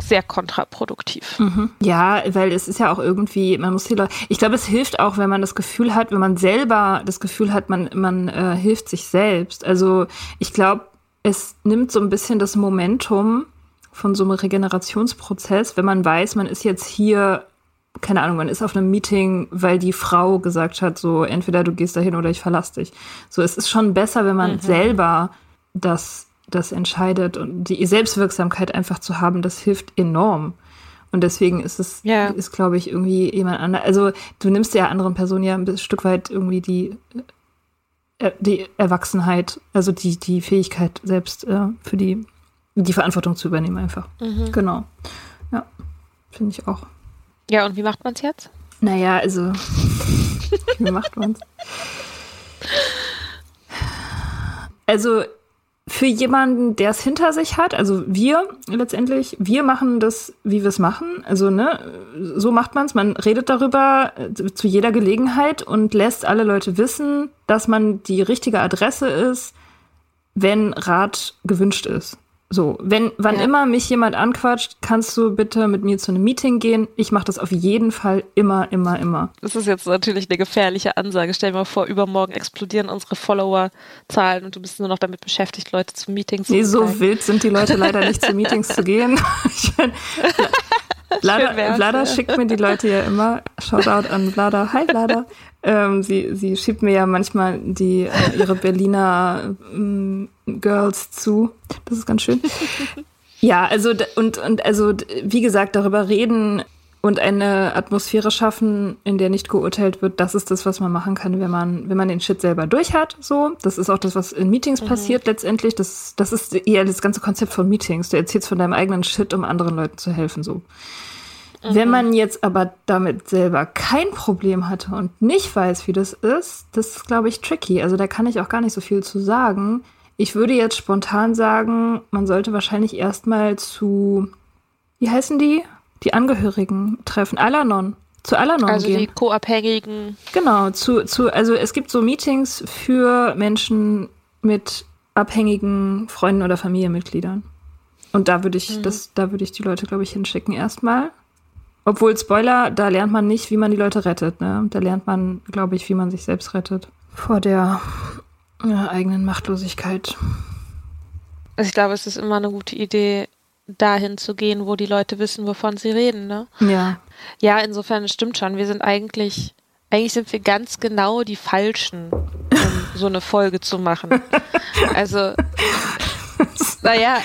sehr kontraproduktiv. Ja, weil es ist ja auch irgendwie, man muss die Leute, ich glaube, es hilft auch, wenn man das Gefühl hat, wenn man selber das Gefühl hat, man, man äh, hilft sich selbst. Also ich glaube, es nimmt so ein bisschen das Momentum von so einem Regenerationsprozess, wenn man weiß, man ist jetzt hier, keine Ahnung, man ist auf einem Meeting, weil die Frau gesagt hat, so entweder du gehst dahin oder ich verlass dich. So, es ist schon besser, wenn man selber das, das entscheidet und die Selbstwirksamkeit einfach zu haben, das hilft enorm. Und deswegen ist es, Ja. ist, glaube ich, irgendwie jemand anderes. Also du nimmst ja anderen Personen ja ein Stück weit irgendwie die, äh, die Erwachsenheit, also die, die Fähigkeit selbst äh, für die, die Verantwortung zu übernehmen einfach. Genau. Ja, finde ich auch. Ja, und wie macht man es jetzt? Naja, also, wie macht man's? Also, für jemanden, der es hinter sich hat, also wir letztendlich, wir machen das, wie wir es machen. Also, ne, so macht man es. Man redet darüber äh, zu jeder Gelegenheit und lässt alle Leute wissen, dass man die richtige Adresse ist, wenn Rat gewünscht ist. So, wenn, wann Ja. immer mich jemand anquatscht, kannst du bitte mit mir zu einem Meeting gehen. Ich mache das auf jeden Fall immer, immer, immer. Das ist jetzt natürlich eine gefährliche Ansage. Stell dir mal vor, übermorgen explodieren unsere Follower-Zahlen und du bist nur noch damit beschäftigt, Leute zu Meetings Nee, zu so begleiten. wild sind die Leute leider nicht zu Meetings zu gehen. Wär's, Vlada ja. schickt mir die Leute ja immer. Shoutout an Vlada. Hi Vlada. Ähm, sie, sie schiebt mir ja manchmal die, äh, ihre Berliner ähm, Girls zu. Das ist ganz schön. Ja, also und, und also wie gesagt, darüber reden und eine Atmosphäre schaffen, in der nicht geurteilt wird, das ist das, was man machen kann, wenn man, wenn man den Shit selber durch hat. So, das ist auch das, was in Meetings mhm. passiert letztendlich. Das, das ist eher das ganze Konzept von Meetings. Du erzählst von deinem eigenen Shit, um anderen Leuten zu helfen. So. Mhm. Wenn man jetzt aber damit selber kein Problem hatte und nicht weiß, wie das ist, das ist, glaube ich, tricky. Also da kann ich auch gar nicht so viel zu sagen. Ich würde jetzt spontan sagen, man sollte wahrscheinlich erstmal zu, wie heißen die? die Angehörigen treffen. Alanon. Zu Alanon also gehen. die Co-Abhängigen. Genau, zu, zu, also es gibt so Meetings für Menschen mit abhängigen Freunden oder Familienmitgliedern. Und da würde ich, mhm. das, da würde ich die Leute, glaube ich, hinschicken erstmal. Obwohl, Spoiler, da lernt man nicht, wie man die Leute rettet. Ne? Da lernt man, glaube ich, wie man sich selbst rettet. Vor der ja, eigenen Machtlosigkeit. Also ich glaube, es ist immer eine gute Idee, dahin zu gehen, wo die Leute wissen, wovon sie reden, ne? Ja. Ja, insofern stimmt schon. Wir sind eigentlich, eigentlich sind wir ganz genau die Falschen, um so eine Folge zu machen. Also, naja.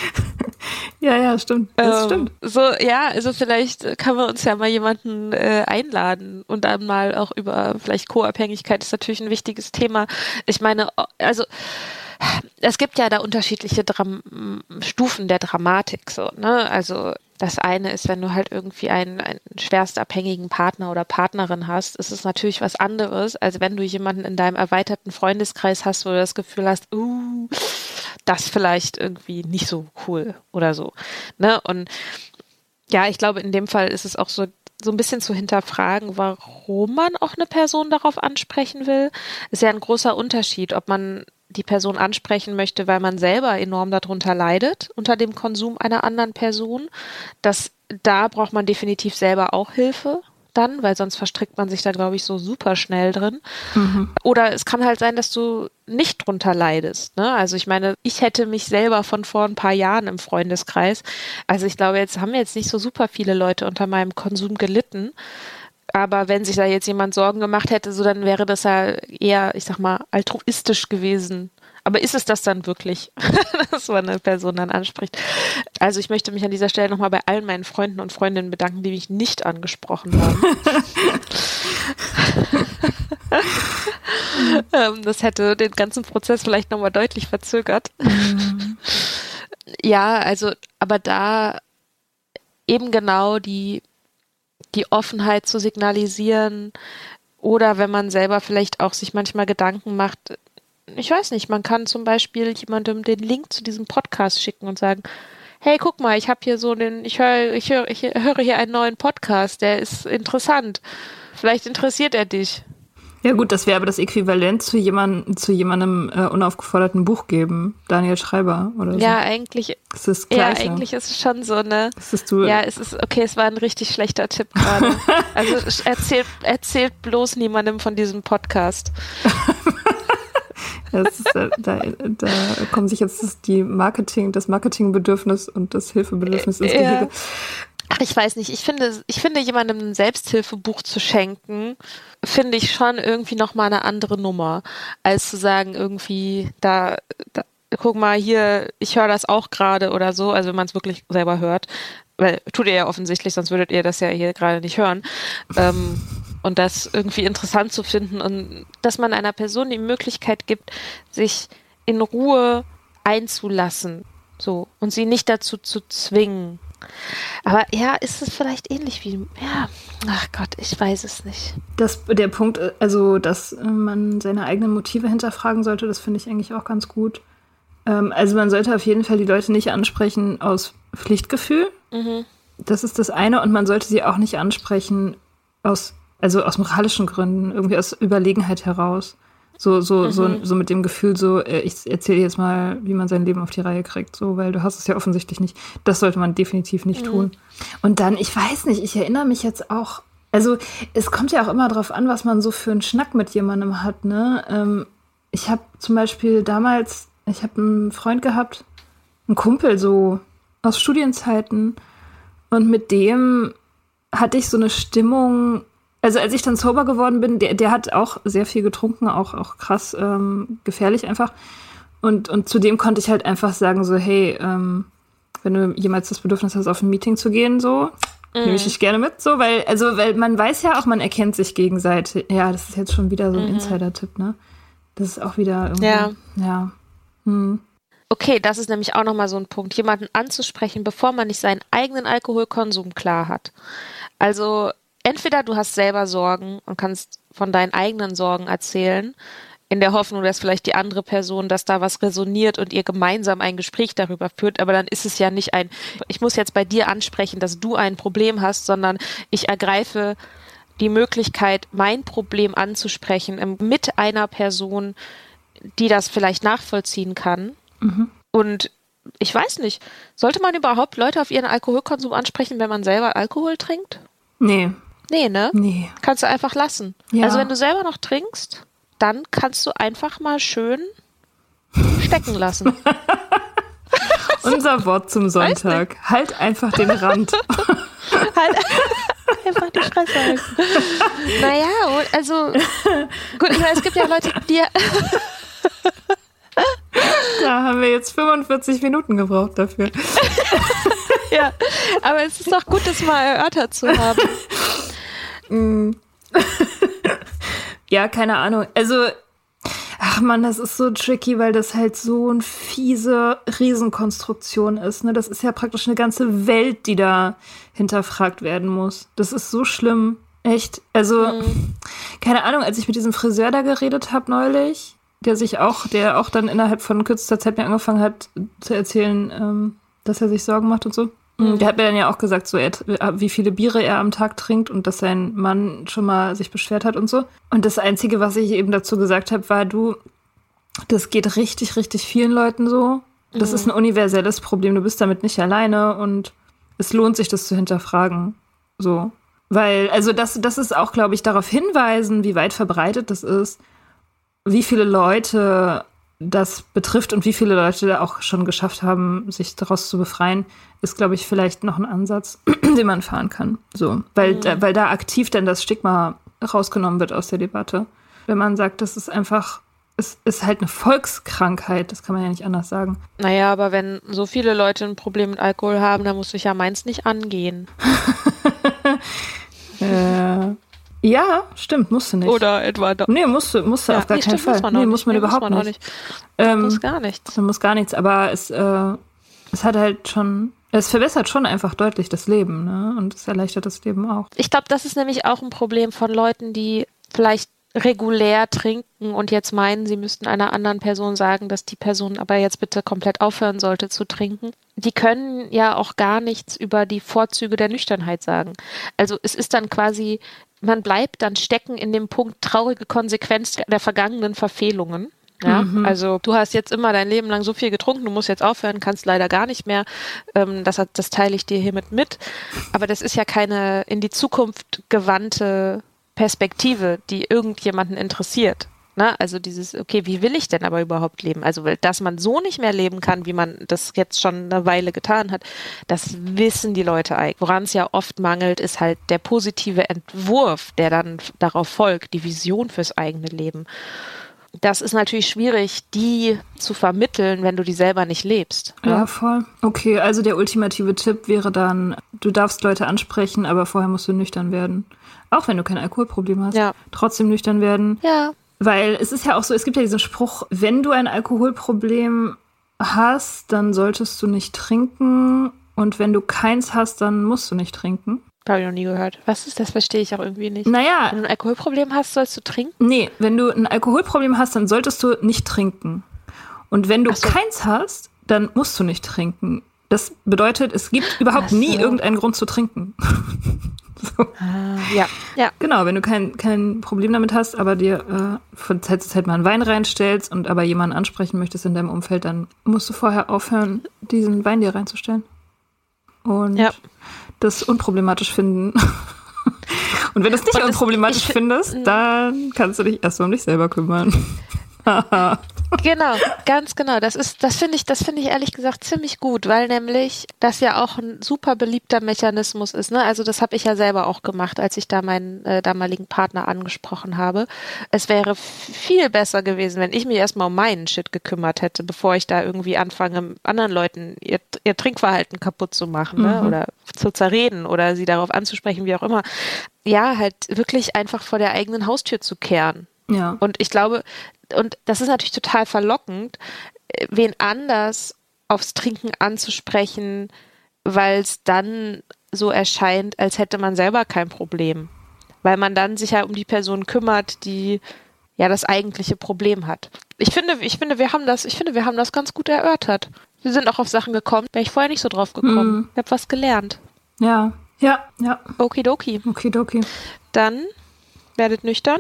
Ja, ja, stimmt. Das ähm, stimmt. So, ja, also vielleicht kann man uns ja mal jemanden äh, einladen und dann mal auch über vielleicht Co-Abhängigkeit ist natürlich ein wichtiges Thema. Ich meine, also es gibt ja da unterschiedliche Dram Stufen der Dramatik, so, ne? Also das eine ist, wenn du halt irgendwie einen, einen schwerst abhängigen Partner oder Partnerin hast, ist es natürlich was anderes, als wenn du jemanden in deinem erweiterten Freundeskreis hast, wo du das Gefühl hast, uh, das vielleicht irgendwie nicht so cool oder so. Ne? Und ja, ich glaube, in dem Fall ist es auch so, so ein bisschen zu hinterfragen, warum man auch eine Person darauf ansprechen will. Ist ja ein großer Unterschied, ob man die Person ansprechen möchte, weil man selber enorm darunter leidet, unter dem Konsum einer anderen Person. Das, da braucht man definitiv selber auch Hilfe dann, weil sonst verstrickt man sich da, glaube ich, so super schnell drin. Mhm. Oder es kann halt sein, dass du nicht drunter leidest. Ne? Also ich meine, ich hätte mich selber von vor ein paar Jahren im Freundeskreis, also ich glaube, jetzt haben jetzt nicht so super viele Leute unter meinem Konsum gelitten. Aber wenn sich da jetzt jemand Sorgen gemacht hätte, so dann wäre das ja eher, ich sag mal, altruistisch gewesen. Aber ist es das dann wirklich, dass man eine Person dann anspricht? Also ich möchte mich an dieser Stelle nochmal bei allen meinen Freunden und Freundinnen bedanken, die mich nicht angesprochen haben. Ähm, das hätte den ganzen Prozess vielleicht nochmal deutlich verzögert. Mhm. Ja, also, aber da eben genau die die Offenheit zu signalisieren oder wenn man selber vielleicht auch sich manchmal Gedanken macht, ich weiß nicht, man kann zum Beispiel jemandem den Link zu diesem Podcast schicken und sagen, hey, guck mal, ich habe hier so den, ich höre, ich höre, ich höre hier einen neuen Podcast, der ist interessant. Vielleicht interessiert er dich. Ja gut, das wäre aber das Äquivalent zu, jemand, zu jemandem äh, unaufgeforderten Buch geben, Daniel Schreiber oder so. Ja, eigentlich. Das ist ja, eigentlich ist es schon so eine. Das ist du, ja, es ist okay. Es war ein richtig schlechter Tipp gerade. also erzählt erzählt bloß niemandem von diesem Podcast. Ist, da, da, da, kommen sich jetzt die Marketing, das Marketingbedürfnis und das Hilfebedürfnis ins Gehege. Ach, ich weiß nicht. Ich finde, ich finde, jemandem ein Selbsthilfebuch zu schenken, finde ich schon irgendwie nochmal eine andere Nummer, als zu sagen, irgendwie, da, da guck mal hier, ich höre das auch gerade oder so, also wenn man es wirklich selber hört. Weil tut ihr ja offensichtlich, sonst würdet ihr das ja hier gerade nicht hören. Ähm, und das irgendwie interessant zu finden und dass man einer Person die Möglichkeit gibt, sich in Ruhe einzulassen, so und sie nicht dazu zu zwingen. Aber ja, ist es vielleicht ähnlich wie, ja, ach Gott, ich weiß es nicht. Das, der Punkt, also, dass man seine eigenen Motive hinterfragen sollte, das finde ich eigentlich auch ganz gut. Ähm, also, man sollte auf jeden Fall die Leute nicht ansprechen aus Pflichtgefühl. Mhm. Das ist das eine. Und man sollte sie auch nicht ansprechen aus, also aus moralischen Gründen, irgendwie aus Überlegenheit heraus. So, so, mhm. so, so mit dem Gefühl, so, äh, ich erzähle jetzt mal, wie man sein Leben auf die Reihe kriegt, so, weil du hast es ja offensichtlich nicht. Das sollte man definitiv nicht mhm. tun. Und dann, ich weiß nicht, ich erinnere mich jetzt auch, also es kommt ja auch immer darauf an, was man so für einen Schnack mit jemandem hat, ne? Ähm, ich habe zum Beispiel damals, ich habe einen Freund gehabt, einen Kumpel so aus Studienzeiten und mit dem hatte ich so eine Stimmung, also als ich dann sober geworden bin, der, der hat auch sehr viel getrunken, auch, auch krass ähm, gefährlich einfach. Und, und zu dem konnte ich halt einfach sagen, so, hey, ähm, wenn du jemals das Bedürfnis hast, auf ein Meeting zu gehen, so, Nehme ich dich gerne mit, so, weil, also, weil man weiß ja auch, man erkennt sich gegenseitig. Ja, das ist jetzt schon wieder so ein Insider-Tipp, ne? Das ist auch wieder irgendwie. Ja. Ja. Hm. Okay, das ist nämlich auch nochmal so ein Punkt, jemanden anzusprechen, bevor man nicht seinen eigenen Alkoholkonsum klar hat. Also entweder du hast selber Sorgen und kannst von deinen eigenen Sorgen erzählen, in der Hoffnung, dass vielleicht die andere Person, dass da was resoniert und ihr gemeinsam ein Gespräch darüber führt, aber dann ist es ja nicht ein, ich muss jetzt bei dir ansprechen, dass du ein Problem hast, sondern ich ergreife die Möglichkeit, mein Problem anzusprechen mit einer Person, die das vielleicht nachvollziehen kann. Und ich weiß nicht, sollte man überhaupt Leute auf ihren Alkoholkonsum ansprechen, wenn man selber Alkohol trinkt? Nee, Nee, ne? nee. Kannst du einfach lassen. Ja. Also wenn du selber noch trinkst, dann kannst du einfach mal schön stecken lassen. Unser Wort zum Sonntag. Halt einfach den Rand. halt einfach die Fresse halten. Naja, also gut, ich meine, es gibt ja Leute, die Da haben wir jetzt 45 Minuten gebraucht dafür. ja, aber es ist doch gut, das mal erörtert zu haben. Ja, keine Ahnung. Also, ach man, das ist so tricky, weil das halt so eine fiese Riesenkonstruktion ist. Ne? Das ist ja praktisch eine ganze Welt, die da hinterfragt werden muss. Das ist so schlimm. Echt. Also, keine Ahnung, als ich mit diesem Friseur da geredet habe neulich, der sich auch, der auch dann innerhalb von kürzester Zeit mir angefangen hat zu erzählen, ähm, dass er sich Sorgen macht und so. Der hat mir dann ja auch gesagt, so er, wie viele Biere er am Tag trinkt und dass sein Mann schon mal sich beschwert hat und so. Und das Einzige, was ich eben dazu gesagt habe, war, du, das geht richtig, richtig vielen Leuten so. Das ist ein universelles Problem. Du bist damit nicht alleine und es lohnt sich, das zu hinterfragen. So. Weil, also das, das ist auch, glaube ich, darauf hinweisen, wie weit verbreitet das ist, wie viele Leute das betrifft und wie viele Leute da auch schon geschafft haben, sich daraus zu befreien, ist, glaube ich, vielleicht noch ein Ansatz, den man fahren kann. So, weil, da, weil da aktiv dann das Stigma rausgenommen wird aus der Debatte. Wenn man sagt, das ist einfach, es ist halt eine Volkskrankheit, das kann man ja nicht anders sagen. Naja, aber wenn so viele Leute ein Problem mit Alkohol haben, dann muss ich ja meins nicht angehen. Äh, ja, stimmt, musste nicht. Oder etwa doch. Nee, musste, musste auf gar nee, keinen stimmt, Fall. Muss nee, nicht. muss man Nee, überhaupt muss man nicht. nicht. Ähm, muss gar nichts. Man muss gar nichts, aber es, äh, es hat halt schon, es verbessert schon einfach deutlich das Leben, ne? Und es erleichtert das Leben auch. Ich glaube, das ist nämlich auch ein Problem von Leuten, die vielleicht regulär trinken und jetzt meinen, sie müssten einer anderen Person sagen, dass die Person aber jetzt bitte komplett aufhören sollte zu trinken. Die können ja auch gar nichts über die Vorzüge der Nüchternheit sagen. Also es ist dann quasi, man bleibt dann stecken in dem Punkt traurige Konsequenz der vergangenen Verfehlungen. Ja, also du hast jetzt immer dein Leben lang so viel getrunken, du musst jetzt aufhören, kannst leider gar nicht mehr. Ähm, das, das teile ich dir hiermit mit. Aber das ist ja keine in die Zukunft gewandte Perspektive, die irgendjemanden interessiert. Ne? Also dieses, okay, wie will ich denn aber überhaupt leben? Also, dass man so nicht mehr leben kann, wie man das jetzt schon eine Weile getan hat, das wissen die Leute eigentlich. Woran es ja oft mangelt, ist halt der positive Entwurf, der dann darauf folgt, die Vision fürs eigene Leben. Das ist natürlich schwierig, die zu vermitteln, wenn du die selber nicht lebst. Ja, voll. Okay, also der ultimative Tipp wäre dann, du darfst Leute ansprechen, aber vorher musst du nüchtern werden. Auch wenn du kein Alkoholproblem hast. Ja. Trotzdem nüchtern werden. Ja. Weil es ist ja auch so, es gibt ja diesen Spruch, wenn du ein Alkoholproblem hast, dann solltest du nicht trinken. Und wenn du keins hast, dann musst du nicht trinken. Habe ich noch nie gehört. Was ist das? Verstehe ich auch irgendwie nicht. Naja, Wenn du ein Alkoholproblem hast, sollst du trinken? nee, wenn du ein Alkoholproblem hast, dann solltest du nicht trinken. Und wenn du so. keins hast, dann musst du nicht trinken. Das bedeutet, es gibt überhaupt so. nie irgendeinen Grund zu trinken. so. Ja. Ja. Genau, wenn du kein, kein Problem damit hast, aber dir äh, von Zeit zu Zeit mal einen Wein reinstellst und aber jemanden ansprechen möchtest in deinem Umfeld, dann musst du vorher aufhören, diesen Wein dir reinzustellen. Und Ja. das unproblematisch finden. und wenn du es nicht Und unproblematisch ich fi- findest, dann kannst du dich erstmal um dich selber kümmern. Genau, ganz genau. Das ist, das finde ich, das finde ich ehrlich gesagt ziemlich gut, weil nämlich das ja auch ein super beliebter Mechanismus ist. Ne? Also das habe ich ja selber auch gemacht, als ich da meinen äh, damaligen Partner angesprochen habe. Es wäre viel besser gewesen, wenn ich mich erstmal um meinen Shit gekümmert hätte, bevor ich da irgendwie anfange, anderen Leuten ihr, ihr Trinkverhalten kaputt zu machen ne? Mhm. oder zu zerreden oder sie darauf anzusprechen, wie auch immer. Ja, halt wirklich einfach vor der eigenen Haustür zu kehren. Ja. Und ich glaube, und das ist natürlich total verlockend, äh, wen anders aufs Trinken anzusprechen, weil es dann so erscheint, als hätte man selber kein Problem. Weil man dann sich ja um die Person kümmert, die ja das eigentliche Problem hat. Ich finde, ich finde, wir haben das, ich finde, wir haben das ganz gut erörtert. Wir sind auch auf Sachen gekommen, wäre ich vorher nicht so drauf gekommen. Mhm. Ich habe was gelernt. Ja. Ja, ja. Okidoki. Okidoki. Dann werdet nüchtern,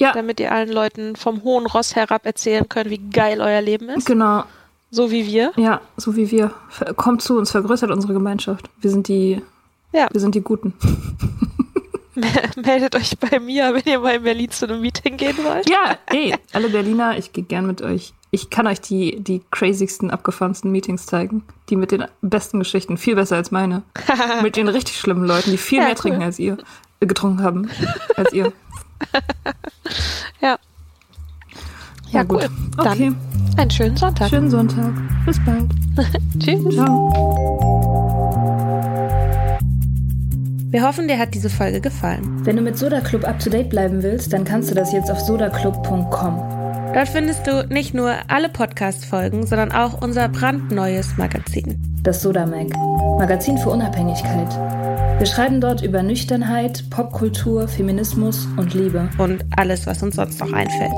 Ja, damit ihr allen Leuten vom hohen Ross herab erzählen könnt, wie geil euer Leben ist. genau. So wie wir. Ja, so wie wir. Kommt zu uns, vergrößert unsere Gemeinschaft. Wir sind die, Ja. wir sind die Guten. Meldet euch bei mir, wenn ihr mal in Berlin zu einem Meeting gehen wollt. Ja, ey, alle Berliner, ich gehe gern mit euch. Ich kann euch die, die crazigsten, abgefahrensten Meetings zeigen. Die mit den besten Geschichten. Viel besser als meine. mit den richtig schlimmen Leuten, die viel Ja, mehr cool. trinken als ihr. Äh, getrunken haben als ihr. Ja. Ja, gut. cool. Dann Okay, einen schönen Sonntag. schönen Sonntag. Bis bald. Tschüss. Ciao. Wir hoffen, dir hat diese Folge gefallen. Wenn du mit Soda Club up to date bleiben willst, dann kannst du das jetzt auf sodaclub.com. Dort findest du nicht nur alle Podcast-Folgen, sondern auch unser brandneues Magazin. Das Soda Mag. Magazin für Unabhängigkeit. Wir schreiben dort über Nüchternheit, Popkultur, Feminismus und Liebe. Und alles, was uns sonst noch einfällt.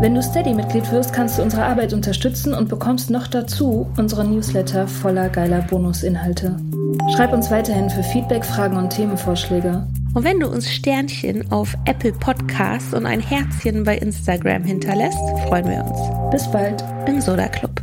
Wenn du Steady-Mitglied wirst, kannst du unsere Arbeit unterstützen und bekommst noch dazu unsere Newsletter voller geiler Bonusinhalte. Schreib uns weiterhin für Feedback, Fragen und Themenvorschläge. Und wenn du uns Sternchen auf Apple Podcasts und ein Herzchen bei Instagram hinterlässt, freuen wir uns. Bis bald. Im Soda Club.